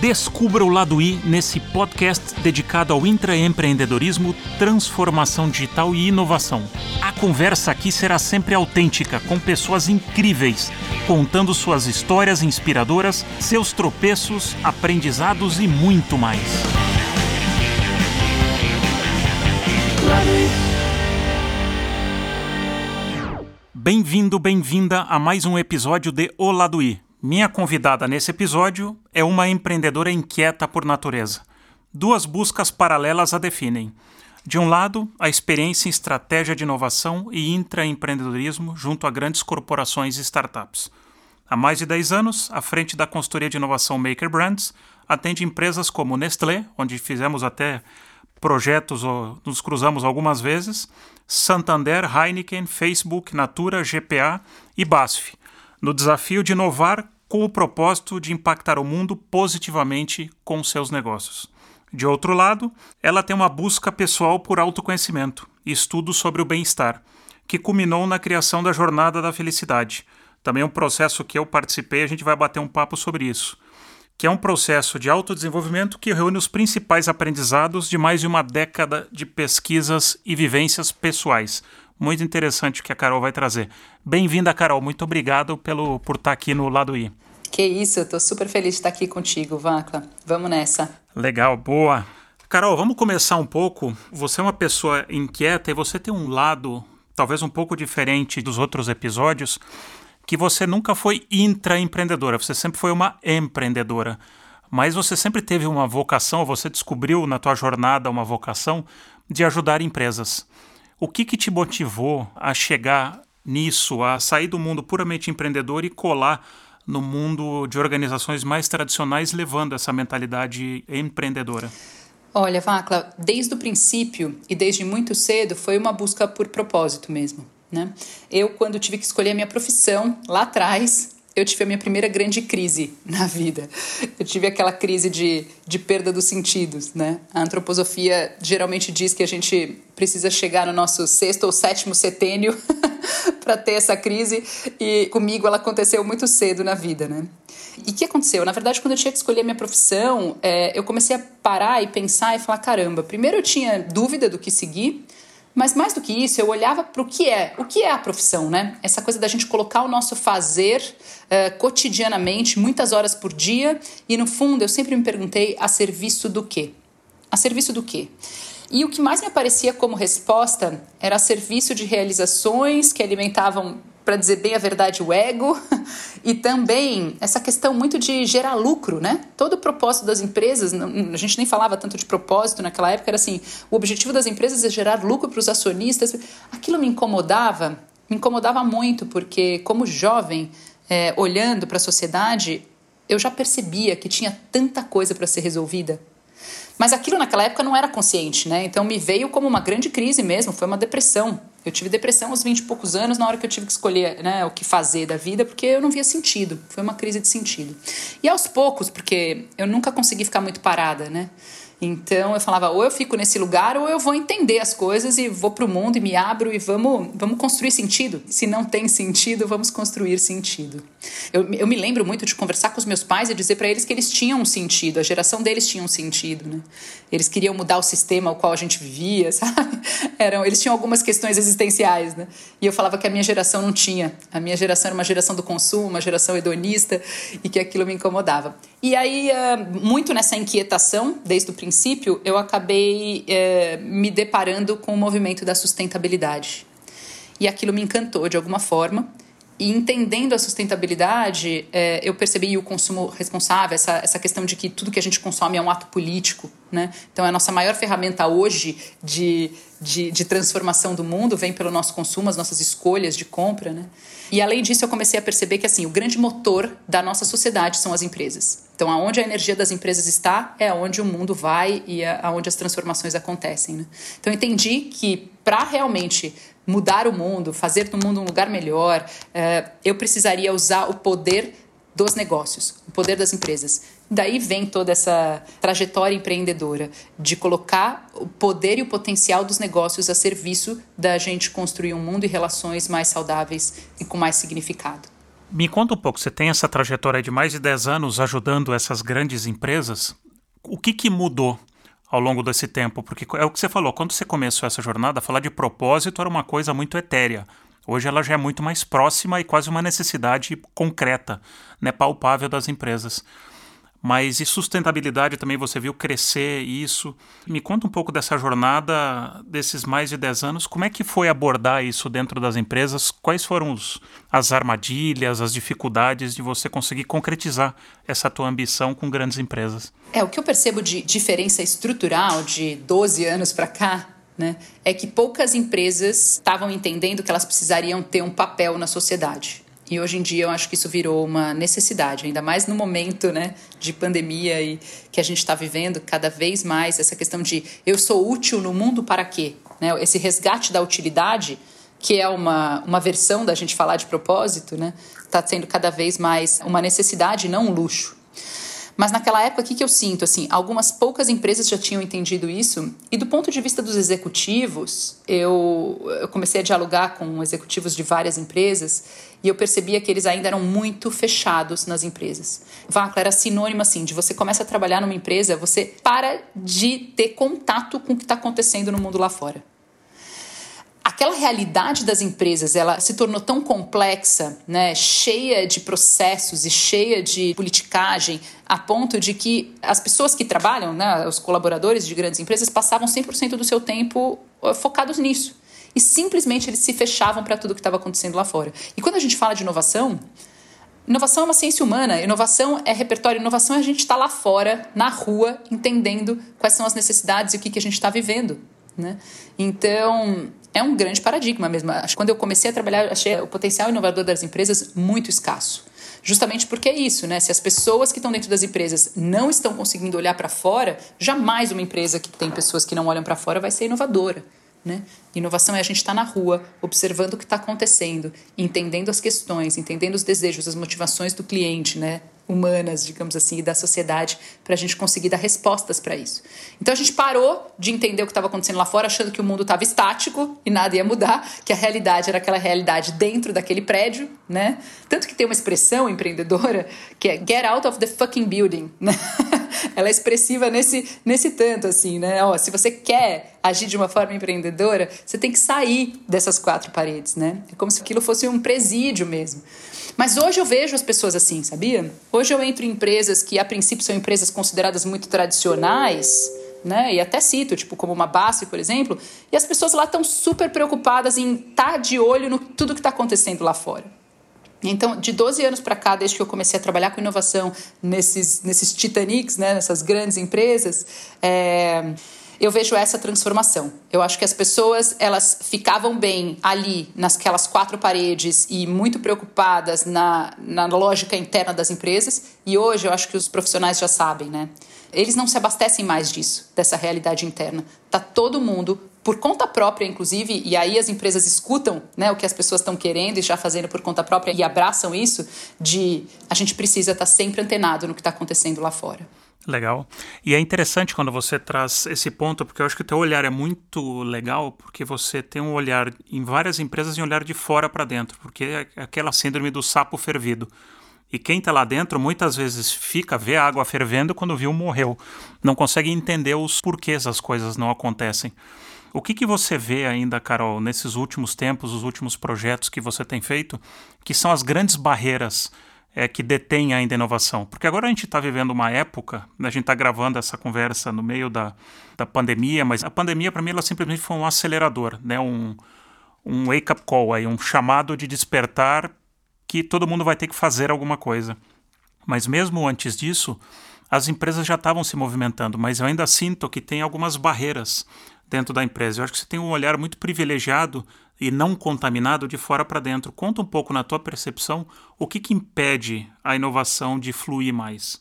Descubra o lado I nesse podcast dedicado ao intraempreendedorismo, transformação digital e inovação. A conversa aqui será sempre autêntica, com pessoas incríveis, contando suas histórias inspiradoras, seus tropeços, aprendizados e muito mais. Bem-vindo, bem-vinda a mais um episódio de O Lado I. Minha convidada nesse episódio é uma empreendedora inquieta por natureza. Duas buscas paralelas a definem. De um lado, a experiência em estratégia de inovação e intraempreendedorismo junto a grandes corporações e startups. Há mais de 10 anos, à frente da consultoria de inovação Maker Brands, atende empresas como Nestlé, onde fizemos até projetos, nos cruzamos algumas vezes, Santander, Heineken, Facebook, Natura, GPA e BASF, no desafio de inovar com o propósito de impactar o mundo positivamente com seus negócios. De outro lado, ela tem uma busca pessoal por autoconhecimento e estudo sobre o bem-estar, que culminou na criação da Jornada da Felicidade. Também um processo que eu participei, a gente vai bater um papo sobre isso que é um processo de autodesenvolvimento que reúne os principais aprendizados de mais de uma década de pesquisas e vivências pessoais. Muito interessante o que a Carol vai trazer. Bem-vinda, Carol. Muito obrigado pelo, por estar aqui no lado I. Que isso, eu estou super feliz de estar aqui contigo, Vacla. Vamos nessa. Legal, boa. Carol, vamos começar um pouco. Você é uma pessoa inquieta e você tem um lado talvez um pouco diferente dos outros episódios que você nunca foi intraempreendedora, você sempre foi uma empreendedora. Mas você sempre teve uma vocação, você descobriu na tua jornada uma vocação de ajudar empresas. O que, que te motivou a chegar nisso, a sair do mundo puramente empreendedor e colar no mundo de organizações mais tradicionais, levando essa mentalidade empreendedora? Olha, Vacla, desde o princípio e desde muito cedo foi uma busca por propósito mesmo. Né? Eu, quando tive que escolher a minha profissão, lá atrás, eu tive a minha primeira grande crise na vida. Eu tive aquela crise de, de perda dos sentidos. Né? A antroposofia geralmente diz que a gente precisa chegar no nosso sexto ou sétimo setênio para ter essa crise, e comigo ela aconteceu muito cedo na vida. Né? E o que aconteceu? Na verdade, quando eu tinha que escolher a minha profissão, é, eu comecei a parar e pensar e falar: caramba, primeiro eu tinha dúvida do que seguir. Mas mais do que isso, eu olhava para o que é, o que é a profissão, né? Essa coisa da gente colocar o nosso fazer uh, cotidianamente, muitas horas por dia, e no fundo eu sempre me perguntei a serviço do quê? A serviço do quê? E o que mais me aparecia como resposta era serviço de realizações que alimentavam para dizer bem a verdade, o ego e também essa questão muito de gerar lucro, né? Todo o propósito das empresas, a gente nem falava tanto de propósito naquela época, era assim: o objetivo das empresas é gerar lucro para os acionistas. Aquilo me incomodava, me incomodava muito, porque como jovem, é, olhando para a sociedade, eu já percebia que tinha tanta coisa para ser resolvida. Mas aquilo naquela época não era consciente, né? Então me veio como uma grande crise mesmo, foi uma depressão. Eu tive depressão aos 20 e poucos anos, na hora que eu tive que escolher né, o que fazer da vida, porque eu não via sentido. Foi uma crise de sentido. E aos poucos, porque eu nunca consegui ficar muito parada, né? Então eu falava, ou eu fico nesse lugar, ou eu vou entender as coisas e vou para o mundo e me abro e vamos, vamos construir sentido. Se não tem sentido, vamos construir sentido. Eu, eu me lembro muito de conversar com os meus pais e dizer para eles que eles tinham um sentido, a geração deles tinha um sentido, né? Eles queriam mudar o sistema ao qual a gente vivia, sabe? Eram, eles tinham algumas questões existenciais, né? E eu falava que a minha geração não tinha. A minha geração era uma geração do consumo, uma geração hedonista e que aquilo me incomodava. E aí, ah, muito nessa inquietação, desde o princípio, eu acabei eh, me deparando com o movimento da sustentabilidade. E aquilo me encantou de alguma forma. E entendendo a sustentabilidade, eh, eu percebi o consumo responsável, essa, essa questão de que tudo que a gente consome é um ato político. Né? Então, a nossa maior ferramenta hoje de, de, de transformação do mundo vem pelo nosso consumo, as nossas escolhas de compra. Né? E além disso, eu comecei a perceber que assim, o grande motor da nossa sociedade são as empresas. Então, aonde a energia das empresas está, é aonde o mundo vai e é aonde as transformações acontecem. Né? Então, eu entendi que para realmente mudar o mundo, fazer do mundo um lugar melhor, uh, eu precisaria usar o poder dos negócios, o poder das empresas. Daí vem toda essa trajetória empreendedora de colocar o poder e o potencial dos negócios a serviço da gente construir um mundo e relações mais saudáveis e com mais significado. Me conta um pouco, você tem essa trajetória de mais de 10 anos ajudando essas grandes empresas. O que, que mudou ao longo desse tempo? Porque é o que você falou, quando você começou essa jornada, falar de propósito era uma coisa muito etérea. Hoje ela já é muito mais próxima e quase uma necessidade concreta, né, palpável das empresas. Mas e sustentabilidade também você viu crescer isso? Me conta um pouco dessa jornada desses mais de 10 anos. Como é que foi abordar isso dentro das empresas? Quais foram os, as armadilhas, as dificuldades de você conseguir concretizar essa tua ambição com grandes empresas? É, o que eu percebo de diferença estrutural de 12 anos para cá né, é que poucas empresas estavam entendendo que elas precisariam ter um papel na sociedade. E hoje em dia eu acho que isso virou uma necessidade, ainda mais no momento né, de pandemia e que a gente está vivendo cada vez mais essa questão de eu sou útil no mundo para quê? Né? Esse resgate da utilidade, que é uma, uma versão da gente falar de propósito, está né, tá sendo cada vez mais uma necessidade, não um luxo. Mas naquela época, o que, que eu sinto? Assim, algumas poucas empresas já tinham entendido isso, e do ponto de vista dos executivos, eu, eu comecei a dialogar com executivos de várias empresas e eu percebia que eles ainda eram muito fechados nas empresas. Vacla era sinônimo assim de você começa a trabalhar numa empresa, você para de ter contato com o que está acontecendo no mundo lá fora aquela realidade das empresas ela se tornou tão complexa, né, cheia de processos e cheia de politicagem, a ponto de que as pessoas que trabalham, né, os colaboradores de grandes empresas, passavam 100% do seu tempo uh, focados nisso. E simplesmente eles se fechavam para tudo que estava acontecendo lá fora. E quando a gente fala de inovação, inovação é uma ciência humana, inovação é repertório, inovação é a gente estar tá lá fora, na rua, entendendo quais são as necessidades e o que, que a gente está vivendo. Né? Então, é um grande paradigma mesmo. Quando eu comecei a trabalhar, achei o potencial inovador das empresas muito escasso. Justamente porque é isso, né? Se as pessoas que estão dentro das empresas não estão conseguindo olhar para fora, jamais uma empresa que tem pessoas que não olham para fora vai ser inovadora. Né? Inovação é a gente estar tá na rua, observando o que está acontecendo, entendendo as questões, entendendo os desejos, as motivações do cliente, né? Humanas, digamos assim, e da sociedade para a gente conseguir dar respostas para isso. Então a gente parou de entender o que estava acontecendo lá fora, achando que o mundo estava estático e nada ia mudar, que a realidade era aquela realidade dentro daquele prédio, né? Tanto que tem uma expressão empreendedora que é get out of the fucking building, né? Ela é expressiva nesse, nesse tanto, assim, né? Ó, se você quer agir de uma forma empreendedora, você tem que sair dessas quatro paredes, né? É como se aquilo fosse um presídio mesmo. Mas hoje eu vejo as pessoas assim, sabia? Hoje eu entro em empresas que a princípio são empresas consideradas muito tradicionais, né? E até cito, tipo, como uma base, por exemplo, e as pessoas lá estão super preocupadas em estar tá de olho no tudo que está acontecendo lá fora. Então, de 12 anos para cá, desde que eu comecei a trabalhar com inovação nesses, nesses Titanics, né, nessas grandes empresas, é, eu vejo essa transformação. Eu acho que as pessoas elas ficavam bem ali nasquelas quatro paredes e muito preocupadas na, na lógica interna das empresas. E hoje eu acho que os profissionais já sabem, né? Eles não se abastecem mais disso, dessa realidade interna. Tá todo mundo por conta própria, inclusive, e aí as empresas escutam né, o que as pessoas estão querendo e já fazendo por conta própria e abraçam isso, de a gente precisa estar tá sempre antenado no que está acontecendo lá fora. Legal. E é interessante quando você traz esse ponto, porque eu acho que o teu olhar é muito legal, porque você tem um olhar em várias empresas e um olhar de fora para dentro, porque é aquela síndrome do sapo fervido. E quem está lá dentro muitas vezes fica, vê a água fervendo quando viu morreu. Não consegue entender os porquês as coisas não acontecem. O que, que você vê ainda, Carol, nesses últimos tempos, os últimos projetos que você tem feito, que são as grandes barreiras é, que detém ainda a inovação. Porque agora a gente está vivendo uma época, né, a gente está gravando essa conversa no meio da, da pandemia, mas a pandemia para mim ela simplesmente foi um acelerador, né, um, um wake-up call, aí, um chamado de despertar que todo mundo vai ter que fazer alguma coisa. Mas mesmo antes disso, as empresas já estavam se movimentando, mas eu ainda sinto que tem algumas barreiras dentro da empresa. Eu acho que você tem um olhar muito privilegiado e não contaminado de fora para dentro. Conta um pouco na tua percepção o que, que impede a inovação de fluir mais.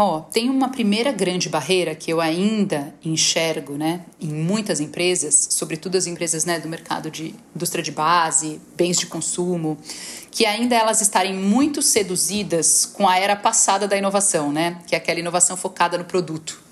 Ó, oh, tem uma primeira grande barreira que eu ainda enxergo, né, em muitas empresas, sobretudo as empresas, né, do mercado de indústria de base, bens de consumo, que ainda elas estarem muito seduzidas com a era passada da inovação, né, que é aquela inovação focada no produto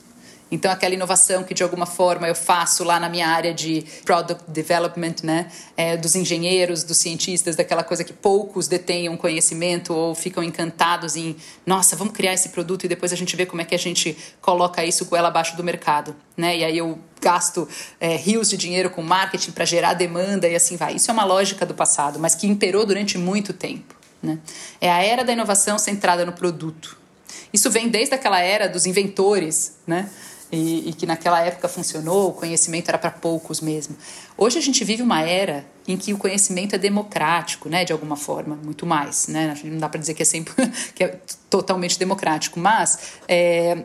Então, aquela inovação que de alguma forma eu faço lá na minha área de product development, né? É, dos engenheiros, dos cientistas, daquela coisa que poucos detenham conhecimento ou ficam encantados em, nossa, vamos criar esse produto e depois a gente vê como é que a gente coloca isso com ela abaixo do mercado, né? E aí eu gasto é, rios de dinheiro com marketing para gerar demanda e assim vai. Isso é uma lógica do passado, mas que imperou durante muito tempo. Né? É a era da inovação centrada no produto. Isso vem desde aquela era dos inventores, né? E, e que naquela época funcionou, o conhecimento era para poucos mesmo. Hoje a gente vive uma era em que o conhecimento é democrático, né, de alguma forma, muito mais, né? Não dá para dizer que é sempre que é totalmente democrático, mas é,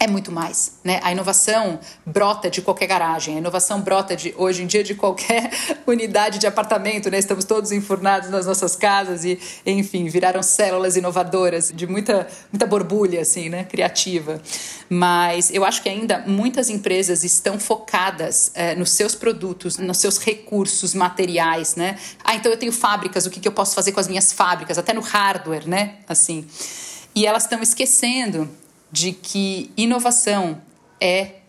é muito mais. Né? A inovação brota de qualquer garagem, a inovação brota de hoje em dia de qualquer unidade de apartamento. Né? Estamos todos enfurnados nas nossas casas e, enfim, viraram células inovadoras de muita, muita borbulha assim, né? criativa. Mas eu acho que ainda muitas empresas estão focadas é, nos seus produtos, nos seus recursos materiais. Né? Ah, então eu tenho fábricas, o que, que eu posso fazer com as minhas fábricas? Até no hardware, né? Assim. E elas estão esquecendo de que inovação é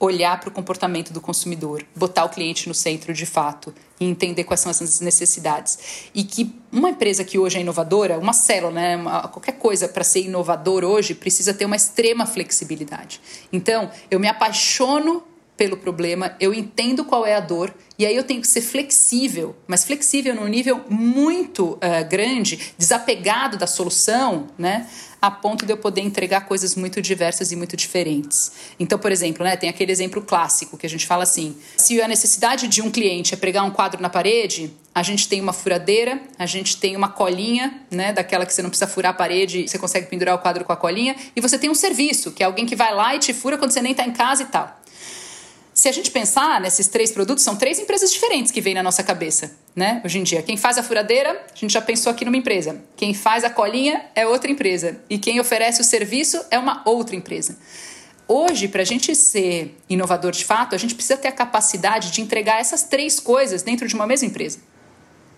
olhar para o comportamento do consumidor, botar o cliente no centro de fato e entender quais são essas necessidades. E que uma empresa que hoje é inovadora, uma célula, né, uma, qualquer coisa para ser inovador hoje, precisa ter uma extrema flexibilidade. Então, eu me apaixono pelo problema, eu entendo qual é a dor e aí eu tenho que ser flexível, mas flexível num nível muito uh, grande, desapegado da solução, né? A ponto de eu poder entregar coisas muito diversas e muito diferentes. Então, por exemplo, né, tem aquele exemplo clássico que a gente fala assim: se a necessidade de um cliente é pregar um quadro na parede, a gente tem uma furadeira, a gente tem uma colinha, né, daquela que você não precisa furar a parede, você consegue pendurar o quadro com a colinha, e você tem um serviço, que é alguém que vai lá e te fura quando você nem está em casa e tal. Se a gente pensar nesses três produtos, são três empresas diferentes que vêm na nossa cabeça, né? Hoje em dia, quem faz a furadeira, a gente já pensou aqui numa empresa. Quem faz a colinha é outra empresa. E quem oferece o serviço é uma outra empresa. Hoje, para a gente ser inovador de fato, a gente precisa ter a capacidade de entregar essas três coisas dentro de uma mesma empresa.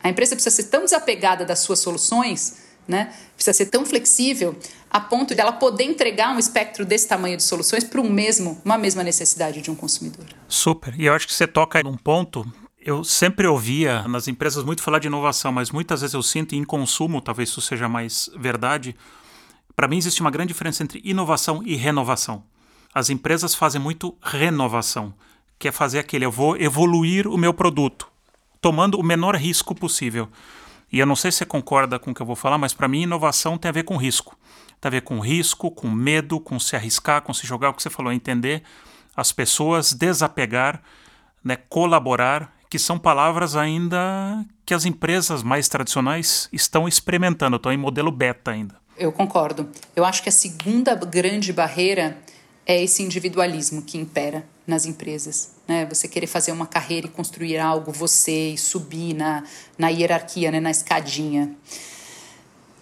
A empresa precisa ser tão desapegada das suas soluções, né? precisa ser tão flexível a ponto dela poder entregar um espectro desse tamanho de soluções para um mesmo, uma mesma necessidade de um consumidor. Super. E eu acho que você toca num ponto eu sempre ouvia nas empresas muito falar de inovação, mas muitas vezes eu sinto em consumo, talvez isso seja mais verdade. Para mim existe uma grande diferença entre inovação e renovação. As empresas fazem muito renovação, que é fazer aquele eu vou evoluir o meu produto, tomando o menor risco possível. E eu não sei se você concorda com o que eu vou falar, mas para mim inovação tem a ver com risco tem a ver com risco, com medo, com se arriscar, com se jogar, o que você falou, entender as pessoas, desapegar, né, colaborar, que são palavras ainda que as empresas mais tradicionais estão experimentando, estão em modelo beta ainda. Eu concordo. Eu acho que a segunda grande barreira é esse individualismo que impera nas empresas. Né? Você querer fazer uma carreira e construir algo você e subir na, na hierarquia, né? na escadinha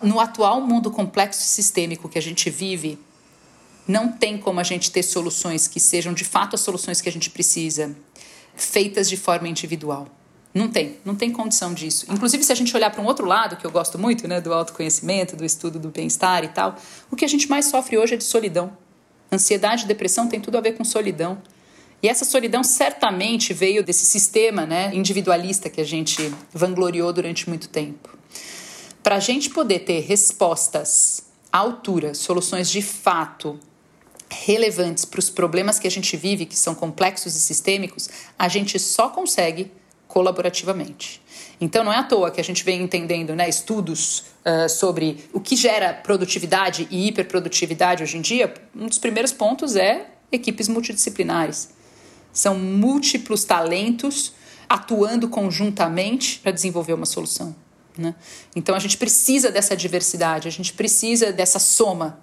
no atual mundo complexo e sistêmico que a gente vive, não tem como a gente ter soluções que sejam de fato as soluções que a gente precisa, feitas de forma individual. Não tem, não tem condição disso. Inclusive, se a gente olhar para um outro lado, que eu gosto muito, né, do autoconhecimento, do estudo do bem-estar e tal, o que a gente mais sofre hoje é de solidão. Ansiedade e depressão tem tudo a ver com solidão. E essa solidão certamente veio desse sistema né, individualista que a gente vangloriou durante muito tempo. Para a gente poder ter respostas à altura, soluções de fato relevantes para os problemas que a gente vive, que são complexos e sistêmicos, a gente só consegue colaborativamente. Então não é à toa que a gente vem entendendo né, estudos uh, sobre o que gera produtividade e hiperprodutividade hoje em dia. Um dos primeiros pontos é equipes multidisciplinares. São múltiplos talentos atuando conjuntamente para desenvolver uma solução. Né? Então a gente precisa dessa diversidade, a gente precisa dessa soma.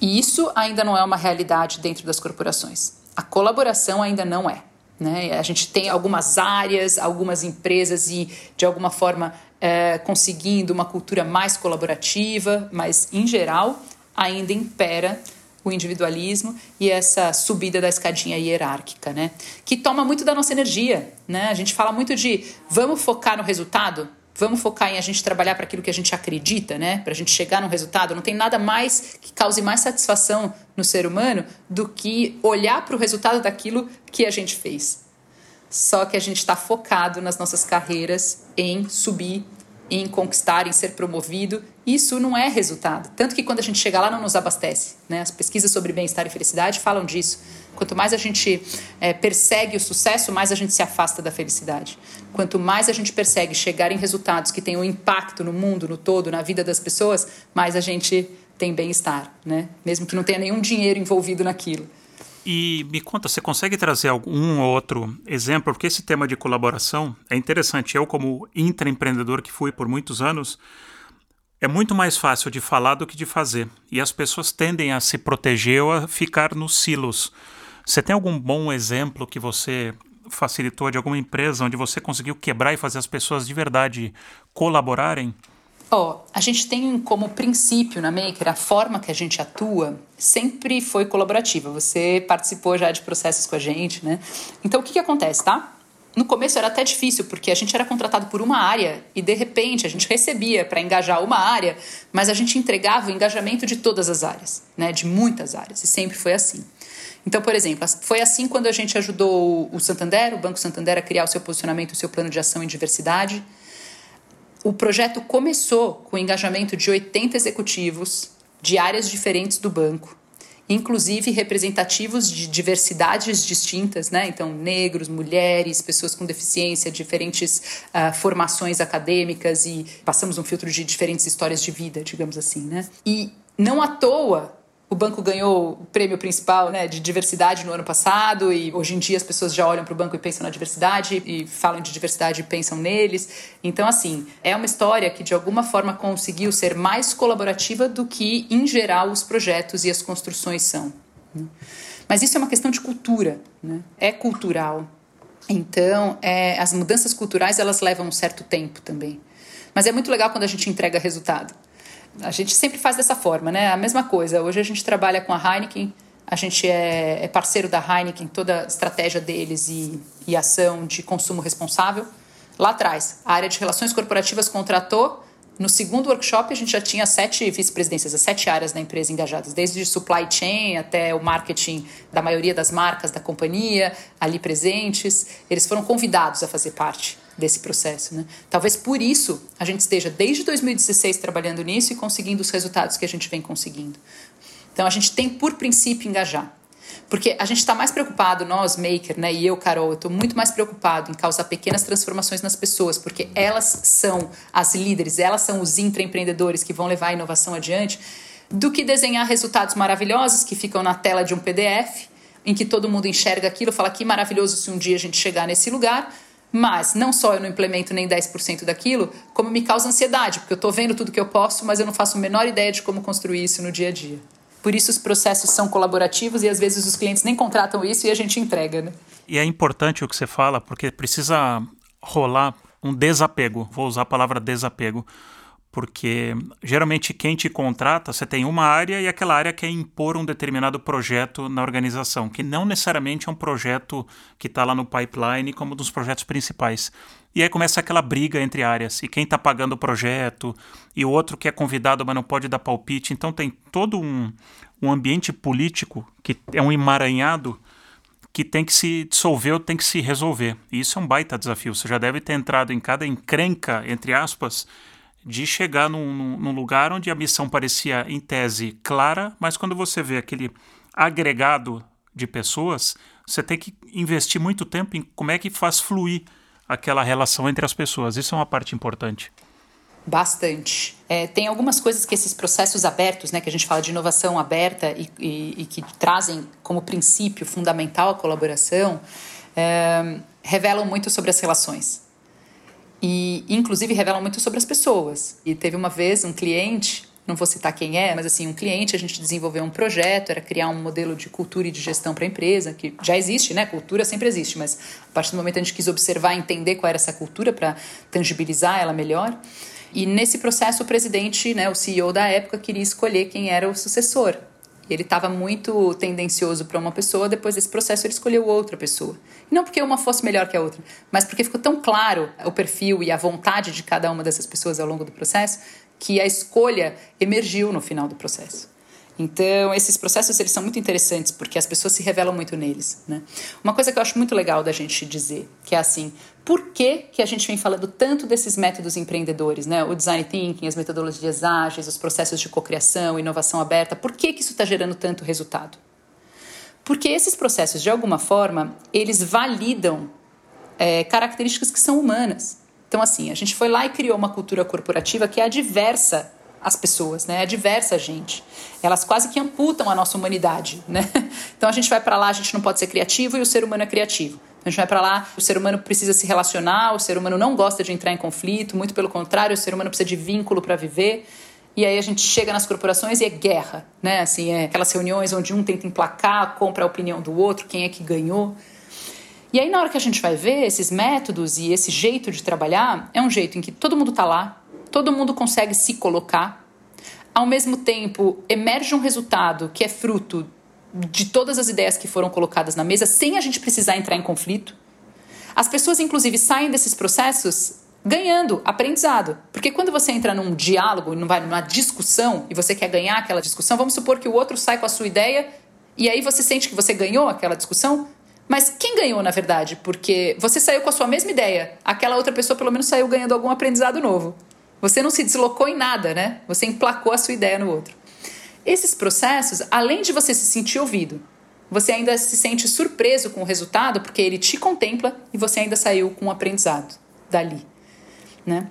E isso ainda não é uma realidade dentro das corporações. A colaboração ainda não é. Né? A gente tem algumas áreas, algumas empresas e, de alguma forma, é, conseguindo uma cultura mais colaborativa, mas, em geral, ainda impera o individualismo e essa subida da escadinha hierárquica, né? Que toma muito da nossa energia, né? A gente fala muito de vamos focar no resultado, Vamos focar em a gente trabalhar para aquilo que a gente acredita, né? Para a gente chegar num resultado. Não tem nada mais que cause mais satisfação no ser humano do que olhar para o resultado daquilo que a gente fez. Só que a gente está focado nas nossas carreiras em subir, em conquistar, em ser promovido. Isso não é resultado. Tanto que quando a gente chega lá não nos abastece. Né? As pesquisas sobre bem-estar e felicidade falam disso. Quanto mais a gente é, persegue o sucesso, mais a gente se afasta da felicidade. Quanto mais a gente persegue chegar em resultados que tenham impacto no mundo, no todo, na vida das pessoas, mais a gente tem bem-estar, né? Mesmo que não tenha nenhum dinheiro envolvido naquilo. E me conta, você consegue trazer algum ou outro exemplo? Porque esse tema de colaboração é interessante. Eu, como intraempreendedor que fui por muitos anos, é muito mais fácil de falar do que de fazer. E as pessoas tendem a se proteger ou a ficar nos silos. Você tem algum bom exemplo que você facilitou de alguma empresa onde você conseguiu quebrar e fazer as pessoas de verdade colaborarem? Ó, oh, a gente tem como princípio na Maker a forma que a gente atua sempre foi colaborativa. Você participou já de processos com a gente, né? Então o que, que acontece, tá? No começo era até difícil, porque a gente era contratado por uma área e de repente a gente recebia para engajar uma área, mas a gente entregava o engajamento de todas as áreas, né? De muitas áreas, e sempre foi assim. Então, por exemplo, foi assim quando a gente ajudou o Santander, o Banco Santander, a criar o seu posicionamento, o seu plano de ação em diversidade. O projeto começou com o engajamento de 80 executivos de áreas diferentes do banco, inclusive representativos de diversidades distintas, né? Então, negros, mulheres, pessoas com deficiência, diferentes uh, formações acadêmicas e passamos um filtro de diferentes histórias de vida, digamos assim, né? E não à toa o banco ganhou o prêmio principal né, de diversidade no ano passado e hoje em dia as pessoas já olham para o banco e pensam na diversidade e falam de diversidade e pensam neles. Então, assim, é uma história que de alguma forma conseguiu ser mais colaborativa do que, em geral, os projetos e as construções são. Né. Mas isso é uma questão de cultura, né? é cultural. Então, é, as mudanças culturais elas levam um certo tempo também. Mas é muito legal quando a gente entrega resultado a gente sempre faz dessa forma, né? A mesma coisa. Hoje a gente trabalha com a Heineken, a gente é, é parceiro da Heineken, toda a estratégia deles e, e ação de consumo responsável. Lá atrás, a área de relações corporativas contratou. No segundo workshop, a gente já tinha sete vice-presidências, as sete áreas da empresa engajadas, desde supply chain até o marketing da maioria das marcas da companhia ali presentes. Eles foram convidados a fazer parte desse processo. Né? Talvez por isso a gente esteja desde 2016 trabalhando nisso e conseguindo os resultados que a gente vem conseguindo. Então a gente tem por princípio engajar. Porque a gente está mais preocupado, nós, maker, né, e eu, Carol, eu estou muito mais preocupado em causar pequenas transformações nas pessoas, porque elas são as líderes, elas são os intraempreendedores que vão levar a inovação adiante, do que desenhar resultados maravilhosos que ficam na tela de um PDF, em que todo mundo enxerga aquilo, fala que maravilhoso se um dia a gente chegar nesse lugar, mas não só eu não implemento nem 10% daquilo, como me causa ansiedade, porque eu estou vendo tudo que eu posso, mas eu não faço a menor ideia de como construir isso no dia a dia. Por isso os processos são colaborativos e às vezes os clientes nem contratam isso e a gente entrega. Né? E é importante o que você fala, porque precisa rolar um desapego. Vou usar a palavra desapego porque geralmente quem te contrata, você tem uma área e aquela área quer impor um determinado projeto na organização, que não necessariamente é um projeto que está lá no pipeline como um dos projetos principais. E aí começa aquela briga entre áreas, e quem está pagando o projeto, e o outro que é convidado, mas não pode dar palpite. Então tem todo um, um ambiente político que é um emaranhado que tem que se dissolver ou tem que se resolver. E isso é um baita desafio. Você já deve ter entrado em cada encrenca, entre aspas, de chegar num, num, lugar onde a missão parecia, em tese, clara, mas quando você vê aquele agregado de pessoas, você tem que investir muito tempo em como é que faz fluir aquela relação entre as pessoas. Isso é uma parte importante. Bastante. É, tem algumas coisas que esses processos abertos, né, que a gente fala de inovação aberta e, e, e que trazem como princípio fundamental a colaboração, é, revelam muito sobre as relações e inclusive revelam muito sobre as pessoas. E teve uma vez um cliente, não vou citar quem é, mas assim, um cliente, a gente desenvolveu um projeto, era criar um modelo de cultura e de gestão para a empresa, que já existe, né? Cultura sempre existe, mas a partir do momento a gente quis observar, entender qual era essa cultura para tangibilizar ela melhor. E nesse processo o presidente, né, o CEO da época queria escolher quem era o sucessor. E ele estava muito tendencioso para uma pessoa, depois desse processo ele escolheu outra pessoa. E não porque uma fosse melhor que a outra, mas porque ficou tão claro o perfil e a vontade de cada uma dessas pessoas ao longo do processo que a escolha emergiu no final do processo. Então, esses processos eles são muito interessantes porque as pessoas se revelam muito neles. Né? Uma coisa que eu acho muito legal da gente dizer, que é assim, por que, que a gente vem falando tanto desses métodos empreendedores, né? o design thinking, as metodologias ágeis, os processos de cocriação, inovação aberta, por que, que isso está gerando tanto resultado? Porque esses processos, de alguma forma, eles validam é, características que são humanas. Então, assim, a gente foi lá e criou uma cultura corporativa que é adversa às pessoas, né? É adversa a gente. Elas quase que amputam a nossa humanidade, né? Então a gente vai para lá, a gente não pode ser criativo e o ser humano é criativo. A gente vai para lá, o ser humano precisa se relacionar, o ser humano não gosta de entrar em conflito, muito pelo contrário, o ser humano precisa de vínculo para viver. E aí a gente chega nas corporações e é guerra, né? Assim, é aquelas reuniões onde um tenta emplacar, compra a opinião do outro, quem é que ganhou. E aí, na hora que a gente vai ver esses métodos e esse jeito de trabalhar, é um jeito em que todo mundo está lá, todo mundo consegue se colocar, ao mesmo tempo emerge um resultado que é fruto de todas as ideias que foram colocadas na mesa, sem a gente precisar entrar em conflito. As pessoas, inclusive, saem desses processos ganhando aprendizado. Porque quando você entra num diálogo, numa discussão, e você quer ganhar aquela discussão, vamos supor que o outro sai com a sua ideia, e aí você sente que você ganhou aquela discussão, mas quem ganhou, na verdade? Porque você saiu com a sua mesma ideia, aquela outra pessoa pelo menos saiu ganhando algum aprendizado novo. Você não se deslocou em nada, né? Você emplacou a sua ideia no outro. Esses processos, além de você se sentir ouvido, você ainda se sente surpreso com o resultado, porque ele te contempla e você ainda saiu com um aprendizado dali, né?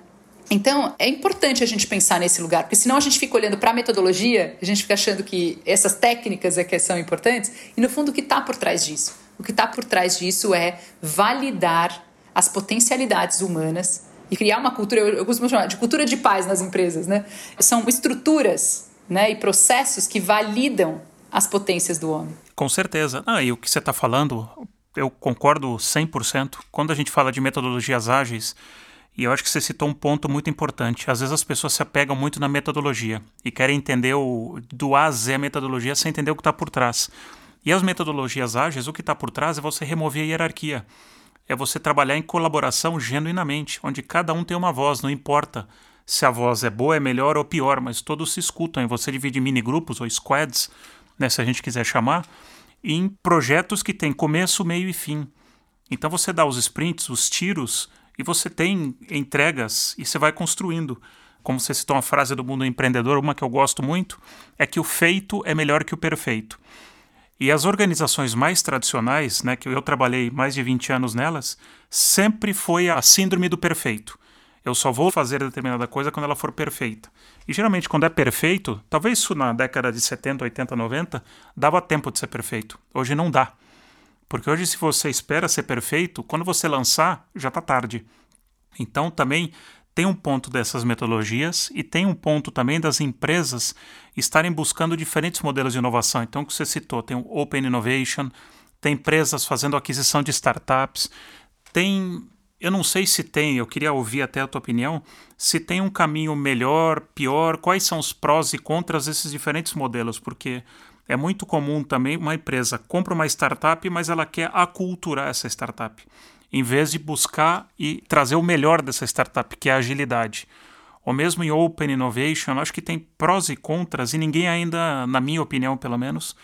Então, é importante a gente pensar nesse lugar, porque senão a gente fica olhando para a metodologia, a gente fica achando que essas técnicas é que são importantes, e no fundo o que está por trás disso? O que está por trás disso é validar as potencialidades humanas e criar uma cultura, eu, costumo chamar de cultura de paz nas empresas, né? São estruturas né, e processos que validam as potências do homem. Com certeza. Ah, e o que você está falando, eu concordo 100%. Quando a gente fala de metodologias ágeis, e eu acho que você citou um ponto muito importante. Às vezes as pessoas se apegam muito na metodologia e querem entender o, do A a Z a metodologia sem entender o que está por trás. E as metodologias ágeis, o que está por trás é você remover a hierarquia. É você trabalhar em colaboração genuinamente, onde cada um tem uma voz, não importa se a voz é boa, é melhor ou pior, mas todos se escutam. E você divide mini grupos ou squads, né, se a gente quiser chamar, em projetos que têm começo, meio e fim. Então você dá os sprints, os tiros, e você tem entregas e você vai construindo. Como você citou uma frase do mundo empreendedor, uma que eu gosto muito, é que o feito é melhor que o perfeito. E as organizações mais tradicionais, né, que eu trabalhei mais de 20 anos nelas, sempre foi a síndrome do perfeito. Eu só vou fazer determinada coisa quando ela for perfeita. E geralmente, quando é perfeito, talvez isso na década de 70, 80, 90, dava tempo de ser perfeito. Hoje não dá. Porque hoje, se você espera ser perfeito, quando você lançar, já está tarde. Então, também tem um ponto dessas metodologias e tem um ponto também das empresas estarem buscando diferentes modelos de inovação. Então, o que você citou, tem o Open Innovation, tem empresas fazendo aquisição de startups, tem. Eu não sei se tem, eu queria ouvir até a tua opinião, se tem um caminho melhor, pior, quais são os prós e contras desses diferentes modelos, porque é muito comum também uma empresa compra uma startup, mas ela quer aculturar essa startup em vez de buscar e trazer o melhor dessa startup, que é a agilidade. Ou mesmo em Open Innovation, acho que tem prós e contras e ninguém ainda, na minha opinião pelo menos,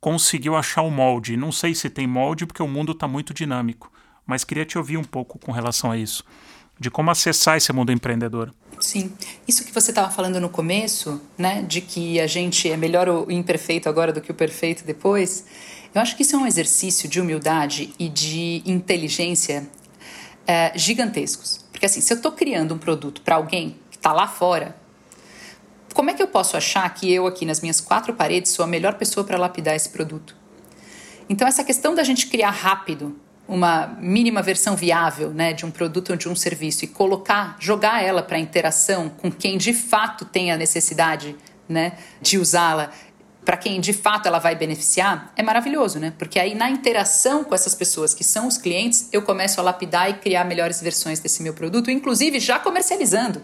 conseguiu achar o molde. Não sei se tem molde porque o mundo está muito dinâmico, mas queria te ouvir um pouco com relação a isso, de como acessar esse mundo empreendedor. Sim, isso que você estava falando no começo, né, de que a gente é melhor o imperfeito agora do que o perfeito depois, eu acho que isso é um exercício de humildade e de inteligência é, gigantescos. Porque assim, se eu estou criando um produto para alguém que está lá fora, como é que eu posso achar que eu aqui nas minhas quatro paredes sou a melhor pessoa para lapidar esse produto? Então essa questão da gente criar rápido uma mínima versão viável né, de um produto ou de um serviço e colocar, jogar ela para interação com quem de fato tem a necessidade né, de usá-la para quem de fato ela vai beneficiar, é maravilhoso, né? Porque aí na interação com essas pessoas que são os clientes, eu começo a lapidar e criar melhores versões desse meu produto, inclusive já comercializando.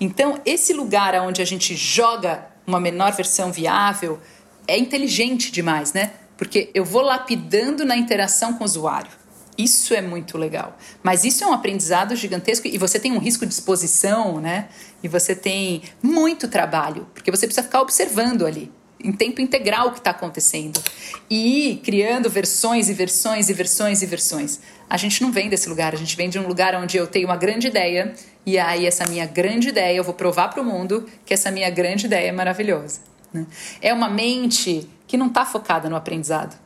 Então, esse lugar onde a gente joga uma menor versão viável é inteligente demais, né? Porque eu vou lapidando na interação com o usuário. Isso é muito legal. Mas isso é um aprendizado gigantesco e você tem um risco de exposição, né? E você tem muito trabalho, porque você precisa ficar observando ali em tempo integral o que está acontecendo e criando versões e versões e versões e versões. A gente não vem desse lugar, a gente vem de um lugar onde eu tenho uma grande ideia e aí essa minha grande ideia eu vou provar para o mundo que essa minha grande ideia é maravilhosa. Né? É uma mente que não está focada no aprendizado,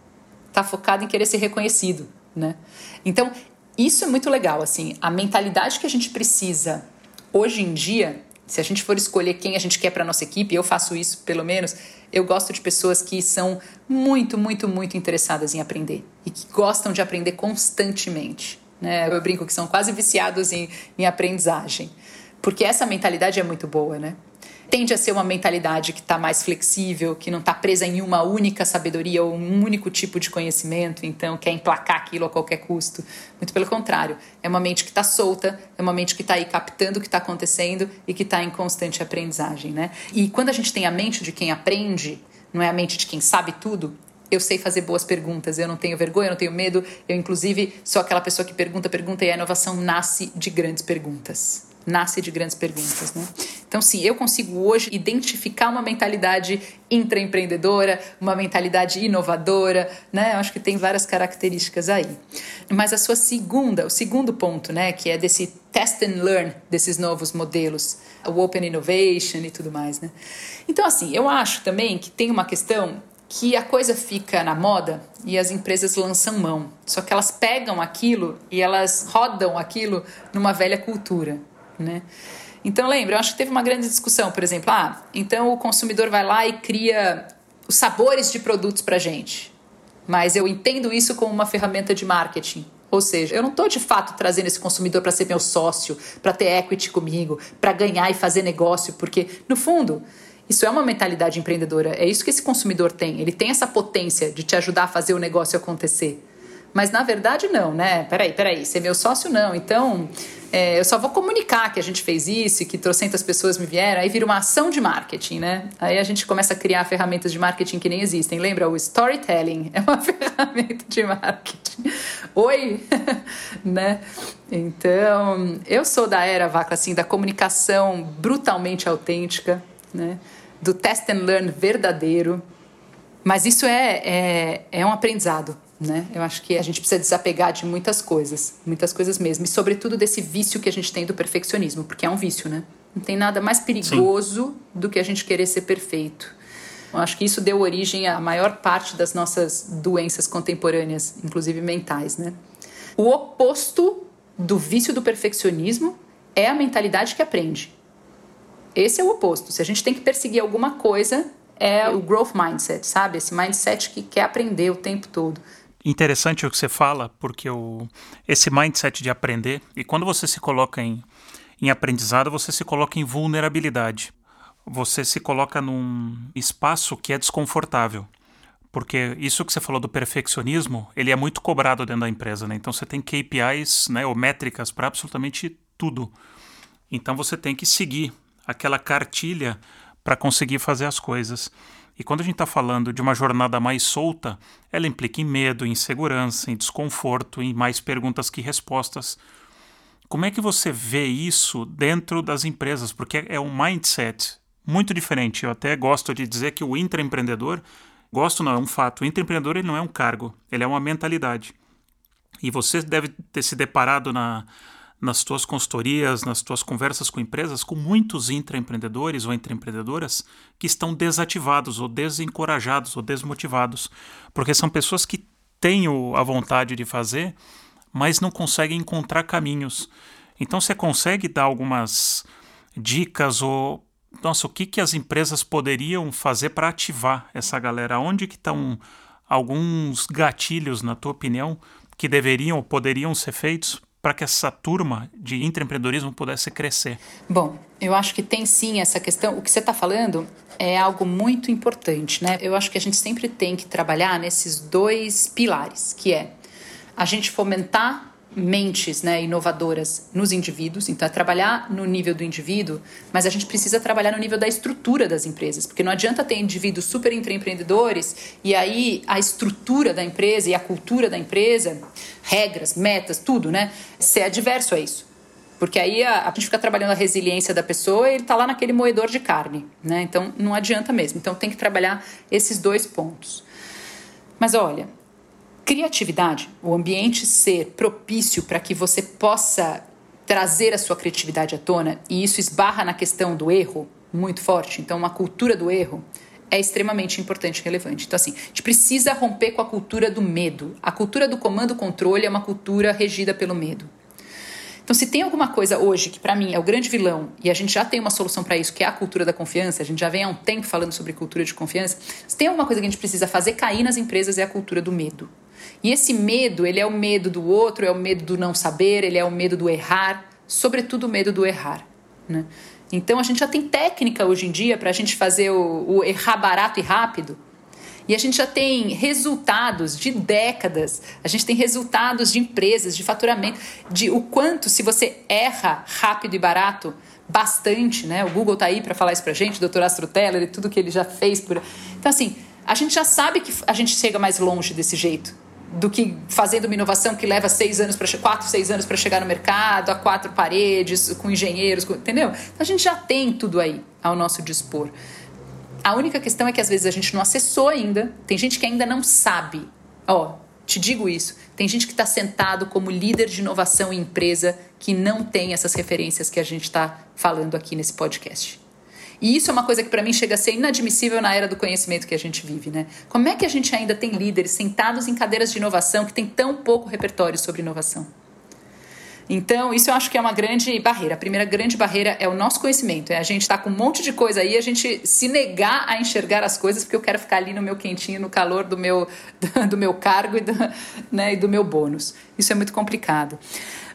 está focada em querer ser reconhecido. Né? Então isso é muito legal, assim, a mentalidade que a gente precisa hoje em dia se a gente for escolher quem a gente quer para nossa equipe, eu faço isso pelo menos, eu gosto de pessoas que são muito, muito, muito interessadas em aprender e que gostam de aprender constantemente. Né? Eu brinco que são quase viciados em, em aprendizagem, porque essa mentalidade é muito boa, né? Tende a ser uma mentalidade que está mais flexível, que não está presa em uma única sabedoria ou um único tipo de conhecimento, então quer emplacar aquilo a qualquer custo. Muito pelo contrário, é uma mente que está solta, é uma mente que está aí captando o que está acontecendo e que está em constante aprendizagem. Né? E quando a gente tem a mente de quem aprende, não é a mente de quem sabe tudo, eu sei fazer boas perguntas, eu não tenho vergonha, eu não tenho medo, eu inclusive sou aquela pessoa que pergunta, pergunta e a inovação nasce de grandes perguntas nasce de grandes perguntas, né? Então, sim, eu consigo hoje identificar uma mentalidade intraempreendedora, uma mentalidade inovadora, né? Eu acho que tem várias características aí. Mas a sua segunda, o segundo ponto, né, que é desse test and learn desses novos modelos, o open innovation e tudo mais, né? Então, assim, eu acho também que tem uma questão que a coisa fica na moda e as empresas lançam mão. Só que elas pegam aquilo e elas rodam aquilo numa velha cultura né? Então lembra, eu acho que teve uma grande discussão, por exemplo, ah, então o consumidor vai lá e cria os sabores de produtos para gente, mas eu entendo isso como uma ferramenta de marketing. Ou seja, eu não estou de fato trazendo esse consumidor para ser meu sócio, para ter equity comigo, para ganhar e fazer negócio, porque no fundo isso é uma mentalidade empreendedora. É isso que esse consumidor tem. Ele tem essa potência de te ajudar a fazer o negócio acontecer. Mas na verdade não, né? Peraí, peraí, ser meu sócio não. Então é, eu só vou comunicar que a gente fez isso e que trocentas pessoas me vieram, aí vira uma ação de marketing, né? Aí a gente começa a criar ferramentas de marketing que nem existem. Lembra? O storytelling é uma ferramenta de marketing. Oi! né? Então, eu sou da era, Vaca, assim, da comunicação brutalmente autêntica, né? Do test and learn verdadeiro. Mas isso é, é, é um aprendizado né? Eu acho que a gente precisa desapegar de muitas coisas, muitas coisas mesmo, e sobretudo desse vício que a gente tem do perfeccionismo, porque é um vício, né? Não tem nada mais perigoso Sim. do que a gente querer ser perfeito. Eu acho que isso deu origem à maior parte das nossas doenças contemporâneas, inclusive mentais, né? O oposto do vício do perfeccionismo é a mentalidade que aprende. Esse é o oposto. Se a gente tem que perseguir alguma coisa, é o growth mindset, sabe? Esse mindset que quer aprender o tempo todo interessante o que você fala, porque o, esse mindset de aprender, e quando você se coloca em, em aprendizado, você se coloca em vulnerabilidade. Você se coloca num espaço que é desconfortável. Porque isso que você falou do perfeccionismo, ele é muito cobrado dentro da empresa, né? Então você tem KPIs, né, ou métricas para absolutamente tudo. Então você tem que seguir aquela cartilha para conseguir fazer as coisas. E quando a gente está falando de uma jornada mais solta, ela implica em medo, em insegurança, em desconforto, em mais perguntas que respostas. Como é que você vê isso dentro das empresas? Porque é um mindset muito diferente. Eu até gosto de dizer que o intraempreendedor, gosto não, é um fato, o intraempreendedor ele não é um cargo, ele é uma mentalidade. E você deve ter se deparado na, nas tuas consultorias, nas tuas conversas com empresas, com muitos intraempreendedores ou intraempreendedoras que estão desativados ou desencorajados ou desmotivados, porque são pessoas que têm a vontade de fazer, mas não conseguem encontrar caminhos. Então você consegue dar algumas dicas ou nossa, o que, que as empresas poderiam fazer para ativar essa galera? Onde que estão alguns gatilhos, na tua opinião, que deveriam ou poderiam ser feitos para que essa turma de intraempreendedorismo pudesse crescer? Bom, eu acho que tem sim essa questão. O que você está falando é algo muito importante, né? Eu acho que a gente sempre tem que trabalhar nesses dois pilares, que é a gente fomentar mentes né, inovadoras nos indivíduos, então é trabalhar no nível do indivíduo, mas a gente precisa trabalhar no nível da estrutura das empresas, porque não adianta ter indivíduos super empreendedores e aí a estrutura da empresa e a cultura da empresa, regras, metas, tudo, né, ser adverso a isso. Porque aí a, a gente fica trabalhando a resiliência da pessoa e ele está lá naquele moedor de carne, né? Então não adianta mesmo. Então tem que trabalhar esses dois pontos. Mas olha, criatividade, o ambiente ser propício para que você possa trazer a sua criatividade à tona, e isso esbarra na questão do erro muito forte, então uma cultura do erro é extremamente importante e relevante. Então, assim, a gente precisa romper com a cultura do medo. A cultura do comando-controle é uma cultura regida pelo medo. Então, se tem alguma coisa hoje que para mim é o grande vilão e a gente já tem uma solução para isso, que é a cultura da confiança, a gente já vem há um tempo falando sobre cultura de confiança, se tem alguma coisa que a gente precisa fazer cair nas empresas é a cultura do medo. E esse medo, ele é o medo do outro, é o medo do não saber, ele é o medo do errar, sobretudo o medo do errar. Né? Então a gente já tem técnica hoje em dia para a gente fazer o, o errar barato e rápido. E a gente já tem resultados de décadas, a gente tem resultados de empresas, de faturamento, de o quanto se você erra rápido e barato, bastante, né? O Google tá aí para falar isso pra gente, o Dr. Astro Teller e tudo que ele já fez por. Então assim, a gente já sabe que a gente chega mais longe desse jeito do que fazendo uma inovação que leva seis anos para quatro, seis anos para chegar no mercado, a quatro paredes, com engenheiros, com, entendeu? Então a gente já tem tudo aí ao nosso dispor. A única questão é que às vezes a gente não acessou ainda. Tem gente que ainda não sabe. Ó, te digo isso. Tem gente que está sentado como líder de inovação em empresa que não tem essas referências que a gente está falando aqui nesse podcast. E isso é uma coisa que para mim chega a ser inadmissível na era do conhecimento que a gente vive, né? Como é que a gente ainda tem líderes sentados em cadeiras de inovação que tem tão pouco repertório sobre inovação? Então, isso eu acho que é uma grande barreira. A primeira grande barreira é o nosso conhecimento. É a gente estar tá com um monte de coisa aí, a gente se negar a enxergar as coisas, porque eu quero ficar ali no meu quentinho, no calor do meu, do meu cargo e do, né, e do meu bônus. Isso é muito complicado.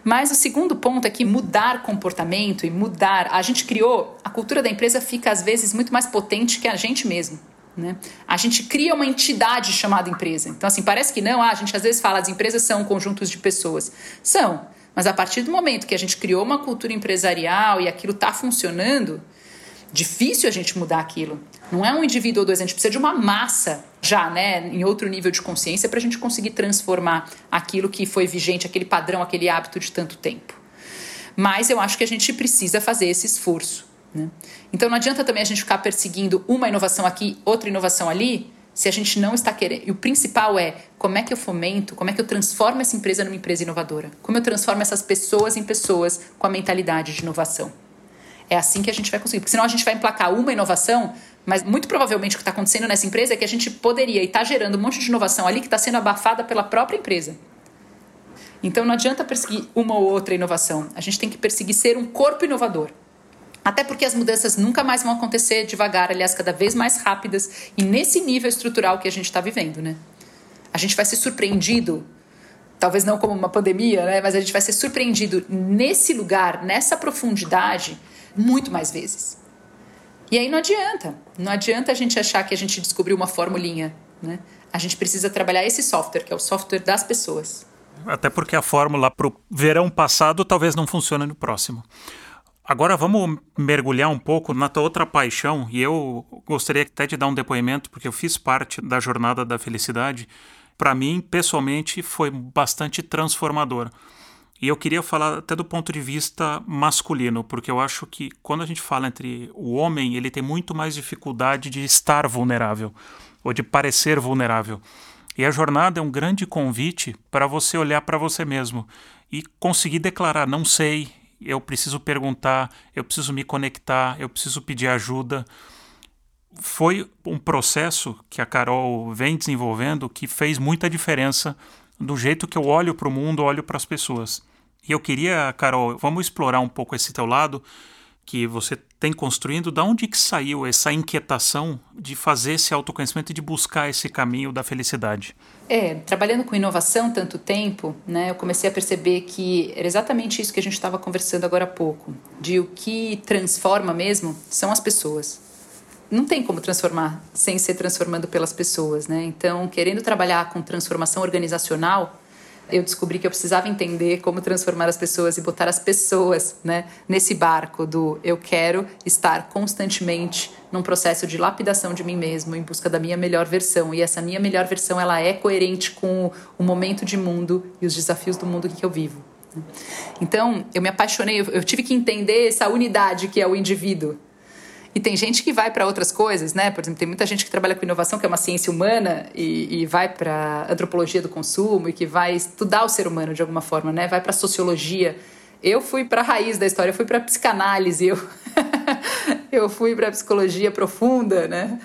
Mas o segundo ponto é que mudar comportamento e mudar. A gente criou, a cultura da empresa fica às vezes muito mais potente que a gente mesmo. Né? A gente cria uma entidade chamada empresa. Então, assim, parece que não, ah, a gente às vezes fala as empresas são conjuntos de pessoas. São, mas a partir do momento que a gente criou uma cultura empresarial e aquilo está funcionando, difícil a gente mudar aquilo. Não é um indivíduo ou dois, a gente precisa de uma massa já, né, em outro nível de consciência para a gente conseguir transformar aquilo que foi vigente, aquele padrão, aquele hábito de tanto tempo. Mas eu acho que a gente precisa fazer esse esforço. Né? Então não adianta também a gente ficar perseguindo uma inovação aqui, outra inovação ali, se a gente não está querendo. E o principal é como é que eu fomento, como é que eu transformo essa empresa numa empresa inovadora? Como eu transformo essas pessoas em pessoas com a mentalidade de inovação? É assim que a gente vai conseguir. Porque senão a gente vai emplacar uma inovação, mas muito provavelmente o que está acontecendo nessa empresa é que a gente poderia estar tá gerando um monte de inovação ali que está sendo abafada pela própria empresa. Então não adianta perseguir uma ou outra inovação. A gente tem que perseguir ser um corpo inovador. Até porque as mudanças nunca mais vão acontecer devagar, aliás, cada vez mais rápidas e nesse nível estrutural que a gente está vivendo, né? A gente vai ser surpreendido, talvez não como uma pandemia, né? Mas a gente vai ser surpreendido nesse lugar, nessa profundidade, muito mais vezes. E aí não adianta. Não adianta a gente achar que a gente descobriu uma formulinha. Né? A gente precisa trabalhar esse software, que é o software das pessoas. Até porque a fórmula para o verão passado talvez não funcione no próximo. Agora vamos mergulhar um pouco na tua outra paixão, e eu gostaria até de dar um depoimento, porque eu fiz parte da jornada da felicidade. Para mim, pessoalmente, foi bastante transformador. E eu queria falar até do ponto de vista masculino, porque eu acho que quando a gente fala entre o homem, ele tem muito mais dificuldade de estar vulnerável ou de parecer vulnerável. E a jornada é um grande convite para você olhar para você mesmo e conseguir declarar: não sei, eu preciso perguntar, eu preciso me conectar, eu preciso pedir ajuda. Foi um processo que a Carol vem desenvolvendo que fez muita diferença do jeito que eu olho para o mundo, olho para as pessoas. E eu queria, Carol, vamos explorar um pouco esse teu lado que você tem construindo. Da onde que saiu essa inquietação de fazer esse autoconhecimento e de buscar esse caminho da felicidade? É, trabalhando com inovação tanto tempo, né, eu comecei a perceber que era exatamente isso que a gente estava conversando agora há pouco, de o que transforma mesmo são as pessoas. Não tem como transformar sem ser transformando pelas pessoas, né? Então, querendo trabalhar com transformação organizacional, eu descobri que eu precisava entender como transformar as pessoas e botar as pessoas né, nesse barco do eu quero estar constantemente num processo de lapidação de mim mesmo em busca da minha melhor versão e essa minha melhor versão ela é coerente com o momento de mundo e os desafios do mundo que eu vivo. Então, eu me apaixonei, eu tive que entender essa unidade que é o indivíduo. E tem gente que vai para outras coisas, né? Por exemplo, tem muita gente que trabalha com inovação, que é uma ciência humana, e, e vai para antropologia do consumo e que vai estudar o ser humano de alguma forma, né? Vai para sociologia. Eu fui para a raiz da história, eu fui para psicanálise, eu, eu fui para psicologia profunda, né?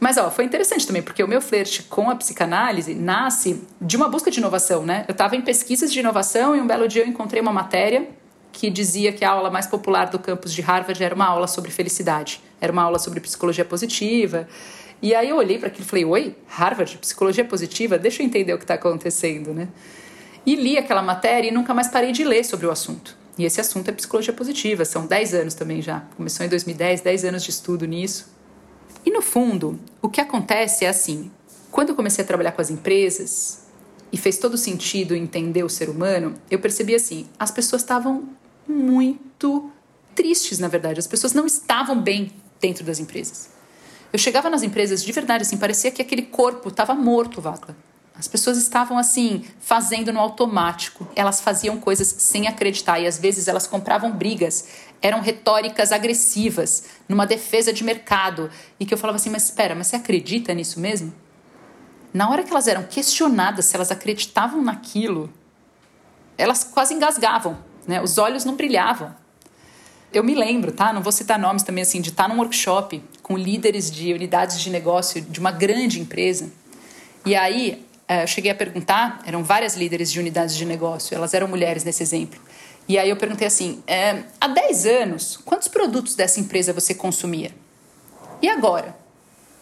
Mas ó, foi interessante também, porque o meu flerte com a psicanálise nasce de uma busca de inovação, né? Eu estava em pesquisas de inovação e um belo dia eu encontrei uma matéria que dizia que a aula mais popular do campus de Harvard era uma aula sobre felicidade, era uma aula sobre psicologia positiva. E aí eu olhei para aquilo e falei: Oi, Harvard, psicologia positiva? Deixa eu entender o que está acontecendo, né? E li aquela matéria e nunca mais parei de ler sobre o assunto. E esse assunto é psicologia positiva, são 10 anos também já. Começou em 2010, 10 anos de estudo nisso. E no fundo, o que acontece é assim: quando eu comecei a trabalhar com as empresas e fez todo sentido entender o ser humano, eu percebi assim: as pessoas estavam muito tristes, na verdade. As pessoas não estavam bem dentro das empresas. Eu chegava nas empresas de verdade, assim, parecia que aquele corpo estava morto, Vacla. As pessoas estavam assim, fazendo no automático. Elas faziam coisas sem acreditar e às vezes elas compravam brigas. Eram retóricas agressivas, numa defesa de mercado. E que eu falava assim: mas espera, mas você acredita nisso mesmo? Na hora que elas eram questionadas se elas acreditavam naquilo, elas quase engasgavam, né? Os olhos não brilhavam. Eu me lembro, tá? Não vou citar nomes também assim, de estar num workshop com líderes de unidades de negócio de uma grande empresa. E aí é, eu cheguei a perguntar, eram várias líderes de unidades de negócio, elas eram mulheres nesse exemplo. E aí eu perguntei assim: é, há 10 anos, quantos produtos dessa empresa você consumia? E agora?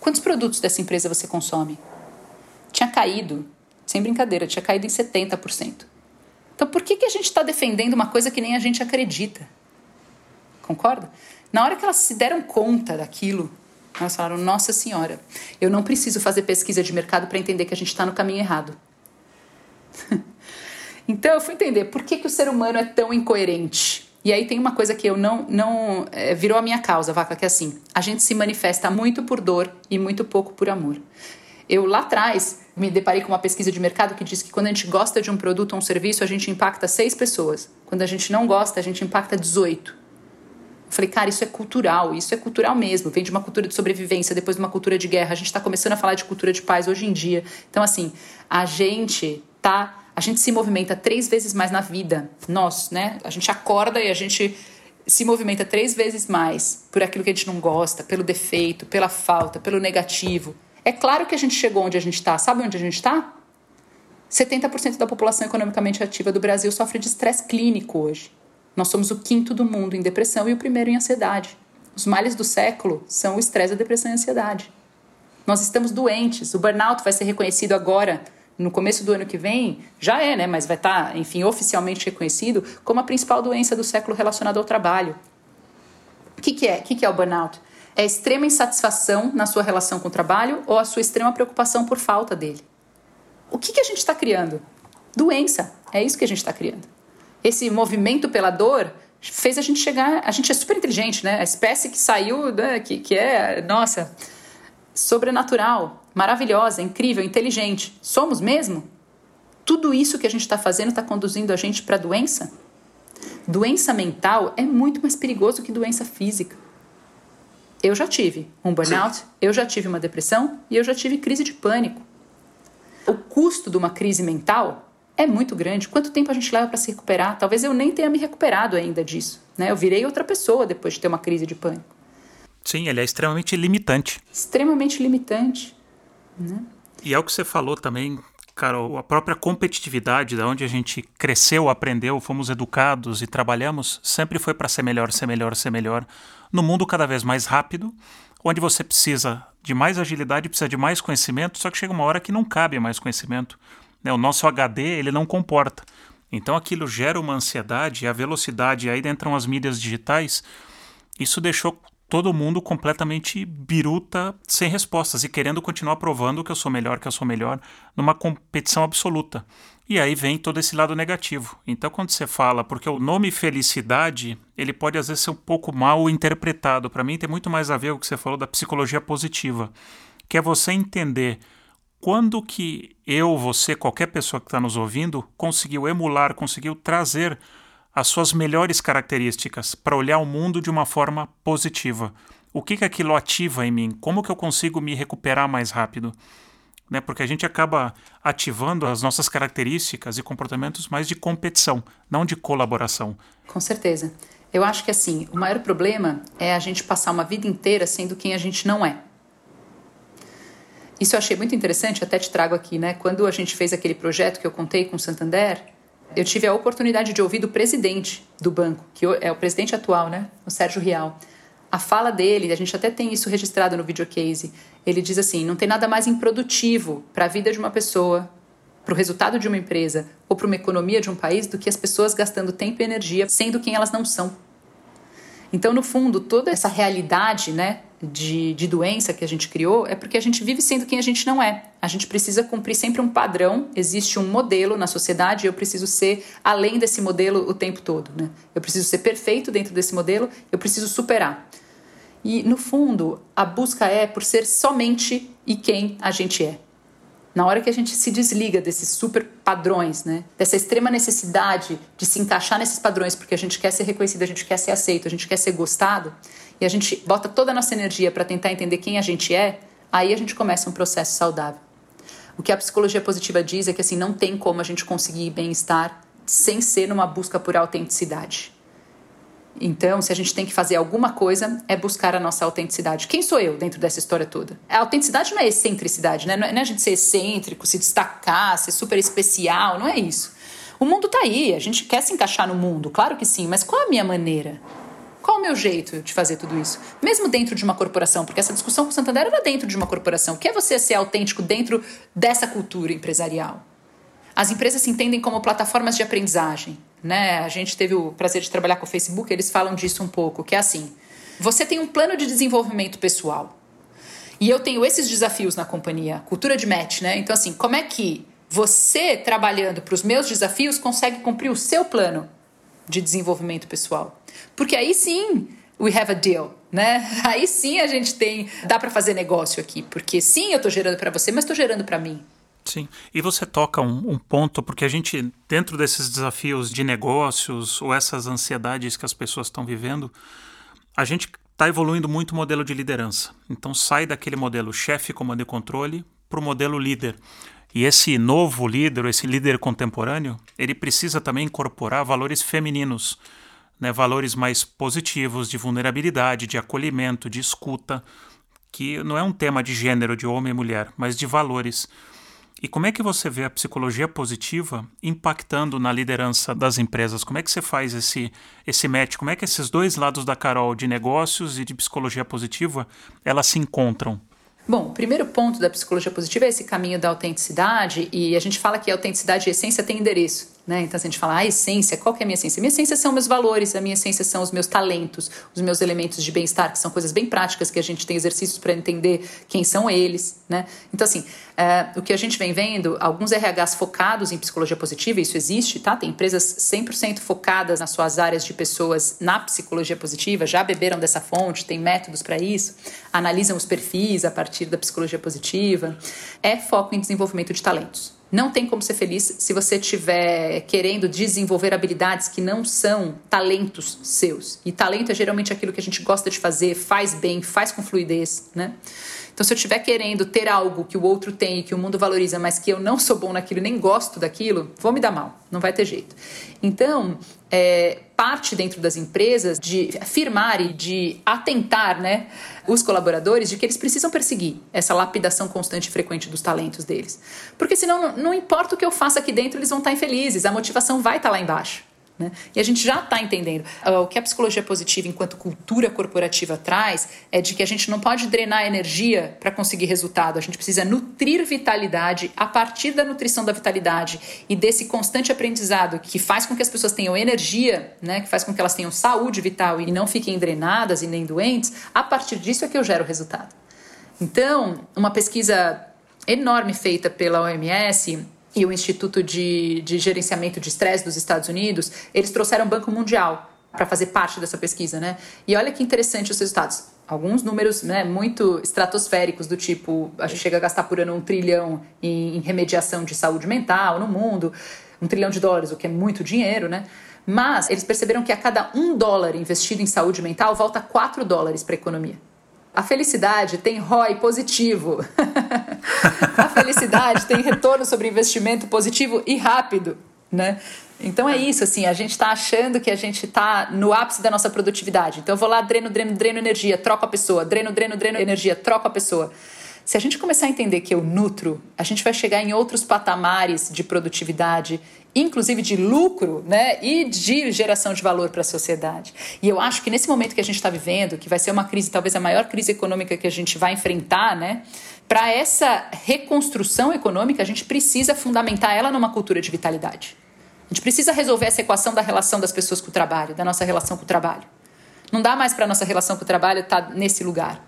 Quantos produtos dessa empresa você consome? Tinha caído, sem brincadeira, tinha caído em 70%. Então por que, que a gente está defendendo uma coisa que nem a gente acredita? Concorda? Na hora que elas se deram conta daquilo, elas falaram: Nossa Senhora, eu não preciso fazer pesquisa de mercado para entender que a gente está no caminho errado. então eu fui entender por que, que o ser humano é tão incoerente. E aí tem uma coisa que eu não. não é, virou a minha causa, vaca, que é assim: a gente se manifesta muito por dor e muito pouco por amor. Eu lá atrás me deparei com uma pesquisa de mercado que diz que quando a gente gosta de um produto ou um serviço, a gente impacta seis pessoas. Quando a gente não gosta, a gente impacta 18. Eu falei, cara, isso é cultural, isso é cultural mesmo. Vem de uma cultura de sobrevivência, depois de uma cultura de guerra. A gente está começando a falar de cultura de paz hoje em dia. Então, assim, a gente tá. A gente se movimenta três vezes mais na vida. Nós, né? A gente acorda e a gente se movimenta três vezes mais por aquilo que a gente não gosta, pelo defeito, pela falta, pelo negativo. É claro que a gente chegou onde a gente está. Sabe onde a gente está? 70% da população economicamente ativa do Brasil sofre de estresse clínico hoje. Nós somos o quinto do mundo em depressão e o primeiro em ansiedade. Os males do século são o estresse, a depressão e a ansiedade. Nós estamos doentes. O burnout vai ser reconhecido agora, no começo do ano que vem, já é, né? Mas vai estar, tá, enfim, oficialmente reconhecido como a principal doença do século relacionada ao trabalho. O que, que é? O que, que é o burnout? É a extrema insatisfação na sua relação com o trabalho ou a sua extrema preocupação por falta dele. O que, que a gente está criando? Doença. É isso que a gente está criando esse movimento pela dor fez a gente chegar. A gente é super inteligente, né? A espécie que saiu, né? que, que é, nossa, sobrenatural, maravilhosa, incrível, inteligente. Somos mesmo? Tudo isso que a gente está fazendo está conduzindo a gente para doença? Doença mental é muito mais perigoso que doença física. Eu já tive um burnout, Sim. eu já tive uma depressão e eu já tive crise de pânico. O custo de uma crise mental é muito grande. Quanto tempo a gente leva para se recuperar? Talvez eu nem tenha me recuperado ainda disso. Né? Eu virei outra pessoa depois de ter uma crise de pânico. Sim, ele é extremamente limitante. Extremamente limitante. Né? E é o que você falou também, Carol, a própria competitividade, da onde a gente cresceu, aprendeu, fomos educados e trabalhamos, sempre foi para ser melhor, ser melhor, ser melhor. No mundo cada vez mais rápido, onde você precisa de mais agilidade, precisa de mais conhecimento, só que chega uma hora que não cabe mais conhecimento. Né? O nosso HD ele não comporta. Então aquilo gera uma ansiedade, a velocidade, aí entram as mídias digitais. Isso deixou todo mundo completamente biruta, sem respostas e querendo continuar provando que eu sou melhor, que eu sou melhor, numa competição absoluta. E aí vem todo esse lado negativo. Então, quando você fala, porque o nome felicidade, ele pode às vezes ser um pouco mal interpretado. Para mim, tem muito mais a ver com o que você falou da psicologia positiva, que é você entender quando que eu, você, qualquer pessoa que está nos ouvindo, conseguiu emular, conseguiu trazer as suas melhores características para olhar o mundo de uma forma positiva. O que, que aquilo ativa em mim? Como que eu consigo me recuperar mais rápido? Né? Porque a gente acaba ativando as nossas características e comportamentos mais de competição, não de colaboração. Com certeza. Eu acho que assim, o maior problema é a gente passar uma vida inteira sendo quem a gente não é. Isso eu achei muito interessante, até te trago aqui, né? Quando a gente fez aquele projeto que eu contei com o Santander, eu tive a oportunidade de ouvir do presidente do banco, que é o presidente atual, né, o Sérgio Rial. A fala dele, a gente até tem isso registrado no videocase. Ele diz assim: não tem nada mais improdutivo para a vida de uma pessoa, para o resultado de uma empresa ou para uma economia de um país do que as pessoas gastando tempo e energia sendo quem elas não são. Então, no fundo, toda essa realidade né, de, de doença que a gente criou é porque a gente vive sendo quem a gente não é. A gente precisa cumprir sempre um padrão, existe um modelo na sociedade e eu preciso ser além desse modelo o tempo todo. Né? Eu preciso ser perfeito dentro desse modelo, eu preciso superar. E, no fundo, a busca é por ser somente e quem a gente é. Na hora que a gente se desliga desses super padrões, né? dessa extrema necessidade de se encaixar nesses padrões, porque a gente quer ser reconhecido, a gente quer ser aceito, a gente quer ser gostado, e a gente bota toda a nossa energia para tentar entender quem a gente é, aí a gente começa um processo saudável. O que a psicologia positiva diz é que assim não tem como a gente conseguir bem-estar sem ser numa busca por autenticidade. Então, se a gente tem que fazer alguma coisa, é buscar a nossa autenticidade. Quem sou eu dentro dessa história toda? A autenticidade não é excentricidade, né? Não é, não é a gente ser excêntrico, se destacar, ser super especial, não é isso. O mundo tá aí, a gente quer se encaixar no mundo, claro que sim, mas qual a minha maneira? Qual o meu jeito de fazer tudo isso? Mesmo dentro de uma corporação, porque essa discussão com o Santander era dentro de uma corporação. O que é você ser autêntico dentro dessa cultura empresarial? As empresas se entendem como plataformas de aprendizagem né? A gente teve o prazer de trabalhar com o Facebook, eles falam disso um pouco, que é assim: você tem um plano de desenvolvimento pessoal. E eu tenho esses desafios na companhia, cultura de match, né? Então assim, como é que você trabalhando para os meus desafios consegue cumprir o seu plano de desenvolvimento pessoal? Porque aí sim, we have a deal, né? Aí sim a gente tem, dá para fazer negócio aqui, porque sim, eu estou gerando para você, mas estou gerando para mim. Sim, e você toca um, um, ponto, porque a gente, dentro desses desafios de negócios ou essas ansiedades que as pessoas estão vivendo, a gente está evoluindo muito o modelo de liderança. Então sai daquele modelo chefe, comando e controle para o modelo líder. E esse novo líder, esse líder contemporâneo, ele precisa também incorporar valores femininos, né, valores mais positivos de vulnerabilidade, de acolhimento, de escuta, que não é um tema de gênero, de homem e mulher, mas de valores. E como é que você vê a psicologia positiva impactando na liderança das empresas? Como é que você faz esse, esse match? Como é que esses dois lados da Carol, de negócios e de psicologia positiva, elas se encontram? Bom, o primeiro ponto da psicologia positiva é esse caminho da autenticidade, e a gente fala que a autenticidade e a essência têm endereço. Né? Então, se a gente fala, a essência, qual que é a minha essência? Minha essência são meus valores, a minha essência são os meus talentos, os meus elementos de bem-estar, que são coisas bem práticas que a gente tem exercícios para entender quem são eles. Né? Então, assim, é, o que a gente vem vendo, alguns RHs focados em psicologia positiva, isso existe, tá? Tem empresas 100% focadas nas suas áreas de pessoas na psicologia positiva, já beberam dessa fonte, tem métodos para isso, analisam os perfis a partir da psicologia positiva. É foco em desenvolvimento de talentos. Não tem como ser feliz se você estiver querendo desenvolver habilidades que não são talentos seus. E talento é geralmente aquilo que a gente gosta de fazer, faz bem, faz com fluidez, né? Então, se eu estiver querendo ter algo que o outro tem que o mundo valoriza, mas que eu não sou bom naquilo, nem gosto daquilo, vou me dar mal, não vai ter jeito. Então, é, parte dentro das empresas de afirmar e de atentar né, os colaboradores de que eles precisam perseguir essa lapidação constante e frequente dos talentos deles. Porque senão, não, não importa o que eu faça aqui dentro, eles vão estar infelizes, a motivação vai estar lá embaixo. Né? E a gente já está entendendo. O que a psicologia positiva, enquanto cultura corporativa, traz é de que a gente não pode drenar energia para conseguir resultado. A gente precisa nutrir vitalidade a partir da nutrição da vitalidade e desse constante aprendizado que faz com que as pessoas tenham energia, né? que faz com que elas tenham saúde vital e não fiquem drenadas e nem doentes. A partir disso é que eu gero resultado. Então, uma pesquisa enorme feita pela OMS e o Instituto de, de Gerenciamento de Estresse dos Estados Unidos, eles trouxeram o Banco Mundial para fazer parte dessa pesquisa, né? E olha que interessante os resultados. Alguns números né, muito estratosféricos, do tipo, a gente chega a gastar por ano um trilhão em, em remediação de saúde mental no mundo, um trilhão de dólares, o que é muito dinheiro, né? Mas eles perceberam que a cada um dólar investido em saúde mental, volta quatro dólares para a economia. A felicidade tem ROI positivo. a felicidade tem retorno sobre investimento positivo e rápido, né? Então é isso, assim, a gente está achando que a gente está no ápice da nossa produtividade. Então eu vou lá, dreno, dreno, dreno energia, troco a pessoa, dreno, dreno, dreno energia, troco a pessoa. Se a gente começar a entender que eu nutro, a gente vai chegar em outros patamares de produtividade inclusive de lucro né, e de geração de valor para a sociedade. E eu acho que nesse momento que a gente está vivendo, que vai ser uma crise, talvez a maior crise econômica que a gente vai enfrentar, né, para essa reconstrução econômica, a gente precisa fundamentar ela numa cultura de vitalidade. A gente precisa resolver essa equação da relação das pessoas com o trabalho, da nossa relação com o trabalho. Não dá mais para a nossa relação com o trabalho estar tá nesse lugar,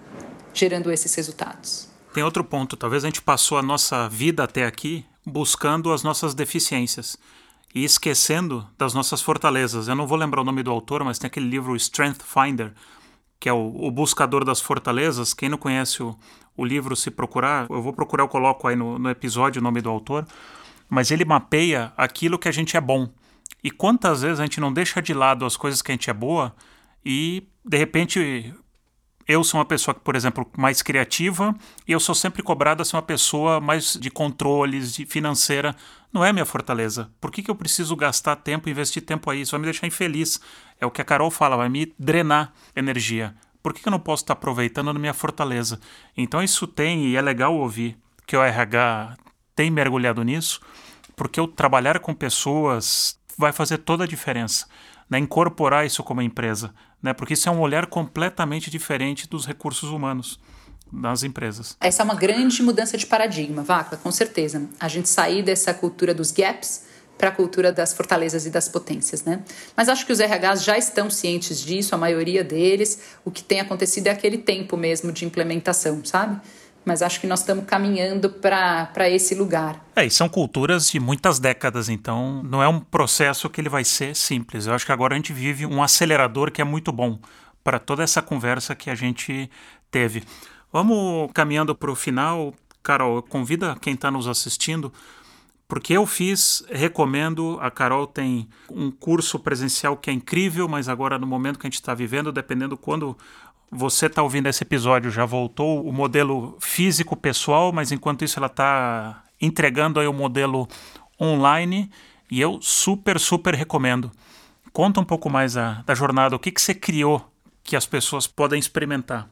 gerando esses resultados. Tem outro ponto. Talvez a gente passou a nossa vida até aqui buscando as nossas deficiências e esquecendo das nossas fortalezas. Eu não vou lembrar o nome do autor, mas tem aquele livro Strength Finder, que é o, o buscador das fortalezas. Quem não conhece o, o, livro, se procurar, eu vou procurar, eu coloco aí no, no episódio o nome do autor. Mas ele mapeia aquilo que a gente é bom. E quantas vezes a gente não deixa de lado as coisas que a gente é boa e de repente eu sou uma pessoa, por exemplo, mais criativa e eu sou sempre cobrado a ser uma pessoa mais de controles, de financeira. Não é minha fortaleza. Por que, que eu preciso gastar tempo, investir tempo aí? Isso vai me deixar infeliz. É o que a Carol fala, vai me drenar energia. Por que, que eu não posso estar aproveitando da minha fortaleza? Então isso tem, e é legal ouvir que o RH tem mergulhado nisso, porque o trabalhar com pessoas vai fazer toda a diferença. Né? Incorporar isso como empresa né? Porque isso é um olhar completamente diferente dos recursos humanos das empresas. Essa é uma grande mudança de paradigma, Vaca, com certeza. A gente sair dessa cultura dos gaps para a cultura das fortalezas e das potências, né? Mas acho que os RHs já estão cientes disso, a maioria deles. O que tem acontecido é aquele tempo mesmo de implementação, sabe? Mas acho que nós estamos caminhando para esse lugar. É, e são culturas de muitas décadas, então não é um processo que ele vai ser simples. Eu acho que agora a gente vive um acelerador que é muito bom para toda essa conversa que a gente teve. Vamos caminhando para o final. Carol, convida quem está nos assistindo, porque eu fiz, recomendo. A Carol tem um curso presencial que é incrível, mas agora no momento que a gente está vivendo, dependendo quando você está ouvindo esse episódio, já voltou o modelo físico pessoal, mas enquanto isso ela está entregando aí o modelo online e eu super, super recomendo. Conta um pouco mais a, da jornada, o que, que você criou que as pessoas podem experimentar.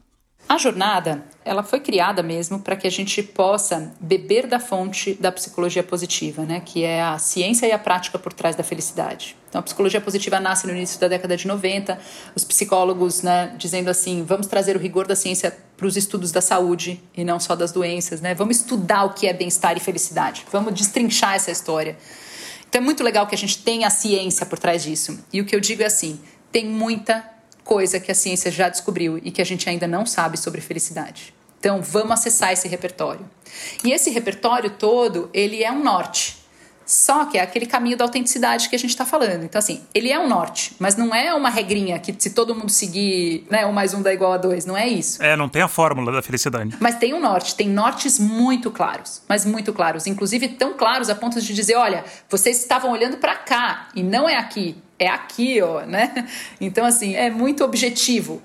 A jornada, ela foi criada mesmo para que a gente possa beber da fonte da psicologia positiva, né, que é a ciência e a prática por trás da felicidade. Então, a psicologia positiva nasce no início da década de 90, os psicólogos, né, dizendo assim, vamos trazer o rigor da ciência para os estudos da saúde e não só das doenças, né? Vamos estudar o que é bem-estar e felicidade. Vamos destrinchar essa história. Então, é muito legal que a gente tenha a ciência por trás disso. E o que eu digo é assim, tem muita coisa que a ciência já descobriu e que a gente ainda não sabe sobre felicidade. Então, vamos acessar esse repertório. E esse repertório todo, ele é um norte. Só que é aquele caminho da autenticidade que a gente está falando. Então, assim, ele é um norte, mas não é uma regrinha que se todo mundo seguir, né, um mais um dá igual a dois. Não é isso. É, não tem a fórmula da felicidade. Mas tem um norte, tem nortes muito claros, mas muito claros. Inclusive tão claros a ponto de dizer: olha, vocês estavam olhando para cá e não é aqui, é aqui, ó, né? Então, assim, é muito objetivo.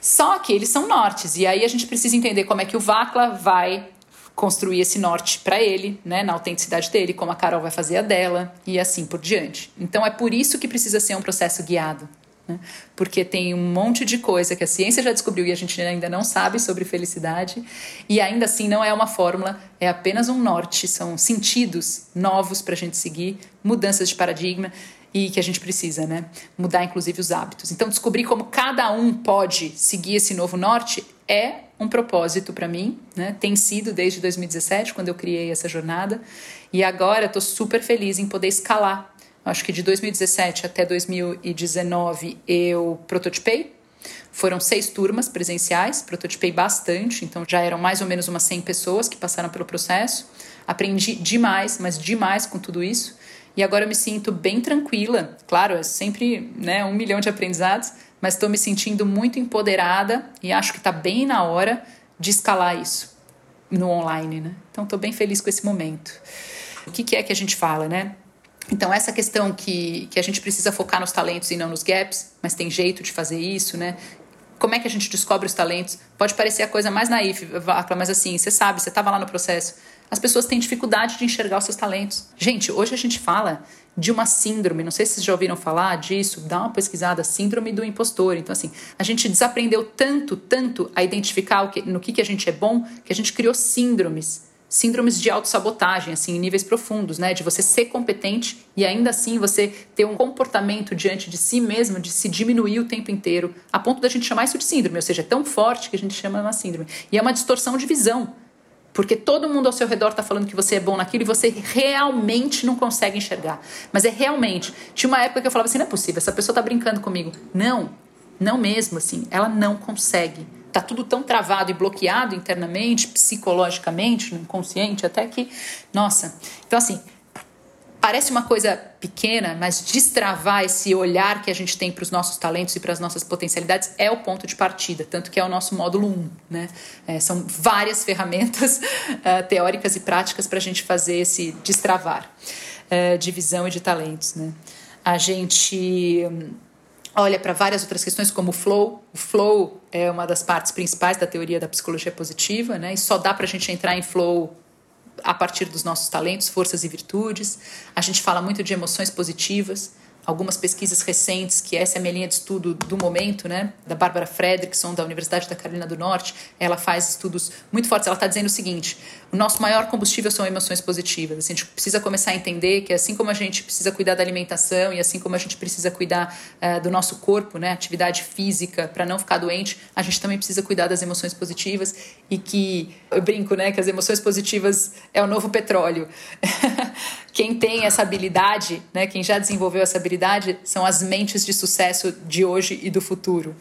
Só que eles são nortes, e aí a gente precisa entender como é que o Vacla vai construir esse norte para ele, né, na autenticidade dele, como a Carol vai fazer a dela e assim por diante. Então é por isso que precisa ser um processo guiado, né? porque tem um monte de coisa que a ciência já descobriu e a gente ainda não sabe sobre felicidade e ainda assim não é uma fórmula, é apenas um norte, são sentidos novos para a gente seguir, mudanças de paradigma e que a gente precisa, né? Mudar inclusive os hábitos. Então, descobrir como cada um pode seguir esse novo norte é um propósito para mim, né? Tem sido desde 2017, quando eu criei essa jornada, e agora estou super feliz em poder escalar. Acho que de 2017 até 2019 eu prototipei. Foram seis turmas presenciais, prototipei bastante, então já eram mais ou menos umas 100 pessoas que passaram pelo processo. Aprendi demais, mas demais com tudo isso. E agora eu me sinto bem tranquila. Claro, é sempre né, um milhão de aprendizados, mas estou me sentindo muito empoderada e acho que está bem na hora de escalar isso no online. Né? Então estou bem feliz com esse momento. O que, que é que a gente fala, né? Então, essa questão que, que a gente precisa focar nos talentos e não nos gaps, mas tem jeito de fazer isso, né? Como é que a gente descobre os talentos? Pode parecer a coisa mais naif, mas assim, você sabe, você estava lá no processo as pessoas têm dificuldade de enxergar os seus talentos. Gente, hoje a gente fala de uma síndrome, não sei se vocês já ouviram falar disso, dá uma pesquisada, síndrome do impostor. Então, assim, a gente desaprendeu tanto, tanto a identificar o que, no que, que a gente é bom, que a gente criou síndromes. Síndromes de autossabotagem, assim, em níveis profundos, né? De você ser competente e ainda assim você ter um comportamento diante de si mesmo, de se diminuir o tempo inteiro, a ponto da gente chamar isso de síndrome, ou seja, é tão forte que a gente chama uma síndrome. E é uma distorção de visão. Porque todo mundo ao seu redor está falando que você é bom naquilo e você realmente não consegue enxergar. Mas é realmente. Tinha uma época que eu falava assim: não é possível, essa pessoa está brincando comigo. Não, não mesmo assim. Ela não consegue. Tá tudo tão travado e bloqueado internamente, psicologicamente, no inconsciente, até que. Nossa. Então, assim, Parece uma coisa pequena, mas destravar esse olhar que a gente tem para os nossos talentos e para as nossas potencialidades é o ponto de partida, tanto que é o nosso módulo 1. Né? É, são várias ferramentas uh, teóricas e práticas para a gente fazer esse destravar uh, de visão e de talentos. Né? A gente um, olha para várias outras questões, como o flow. O flow é uma das partes principais da teoria da psicologia positiva, né? e só dá para a gente entrar em flow a partir dos nossos talentos, forças e virtudes. A gente fala muito de emoções positivas, algumas pesquisas recentes, que essa é a minha linha de estudo do momento, né, da Bárbara Fredrickson, da Universidade da Carolina do Norte, ela faz estudos muito fortes. Ela está dizendo o seguinte: o nosso maior combustível são emoções positivas. Assim, a gente precisa começar a entender que assim como a gente precisa cuidar da alimentação e assim como a gente precisa cuidar uh, do nosso corpo, né, atividade física, para não ficar doente, a gente também precisa cuidar das emoções positivas e que eu brinco, né, que as emoções positivas é o novo petróleo. quem tem essa habilidade, né, quem já desenvolveu essa habilidade, são as mentes de sucesso de hoje e do futuro.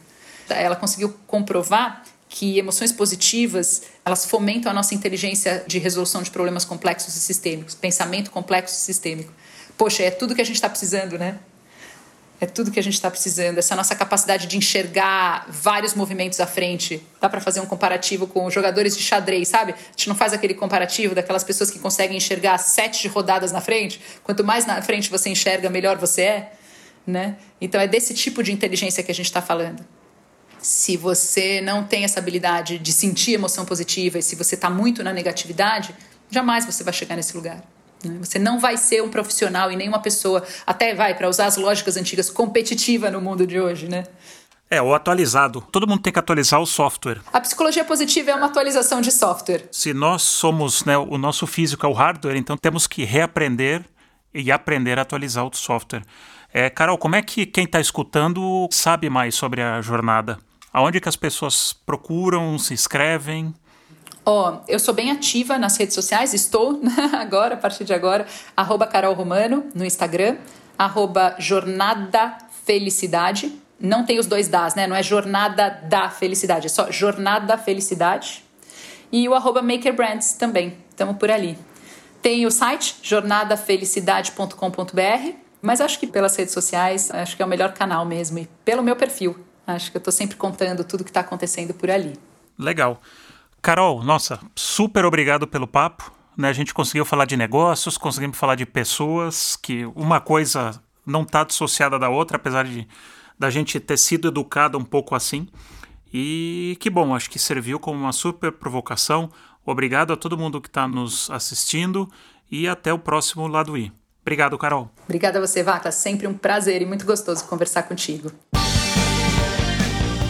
Ela conseguiu comprovar que emoções positivas elas fomentam a nossa inteligência de resolução de problemas complexos e sistêmicos, pensamento complexo e sistêmico. Poxa, é tudo que a gente está precisando, né? É tudo que a gente está precisando. Essa nossa capacidade de enxergar vários movimentos à frente. Dá para fazer um comparativo com jogadores de xadrez, sabe? A gente não faz aquele comparativo daquelas pessoas que conseguem enxergar sete rodadas na frente. Quanto mais na frente você enxerga, melhor você é. Né? Então é desse tipo de inteligência que a gente está falando. Se você não tem essa habilidade de sentir emoção positiva e se você está muito na negatividade, jamais você vai chegar nesse lugar. Né? Você não vai ser um profissional e nem uma pessoa, até vai, para usar as lógicas antigas, competitiva no mundo de hoje, né? É, o atualizado. Todo mundo tem que atualizar o software. A psicologia positiva é uma atualização de software. Se nós somos, né, o nosso físico é o hardware, então temos que reaprender e aprender a atualizar o software. É, Carol, como é que quem está escutando sabe mais sobre a jornada? Aonde que as pessoas procuram, se inscrevem? Ó, oh, eu sou bem ativa nas redes sociais, estou agora, a partir de agora, arroba Carol Romano no Instagram, arroba Jornada Felicidade. Não tem os dois das, né? Não é Jornada da Felicidade, é só Jornada Felicidade. E o arroba Maker Brands também, estamos por ali. Tem o site jornadafelicidade.com.br, mas acho que pelas redes sociais, acho que é o melhor canal mesmo, e pelo meu perfil. Acho que eu estou sempre contando tudo que está acontecendo por ali. Legal. Carol, nossa, super obrigado pelo papo. Né? A gente conseguiu falar de negócios, conseguimos falar de pessoas, que uma coisa não está dissociada da outra, apesar de da gente ter sido educado um pouco assim. E que bom, acho que serviu como uma super provocação. Obrigado a todo mundo que está nos assistindo e até o próximo Lado I. Obrigado, Carol. Obrigada a você, Vaca. Sempre um prazer e muito gostoso conversar contigo.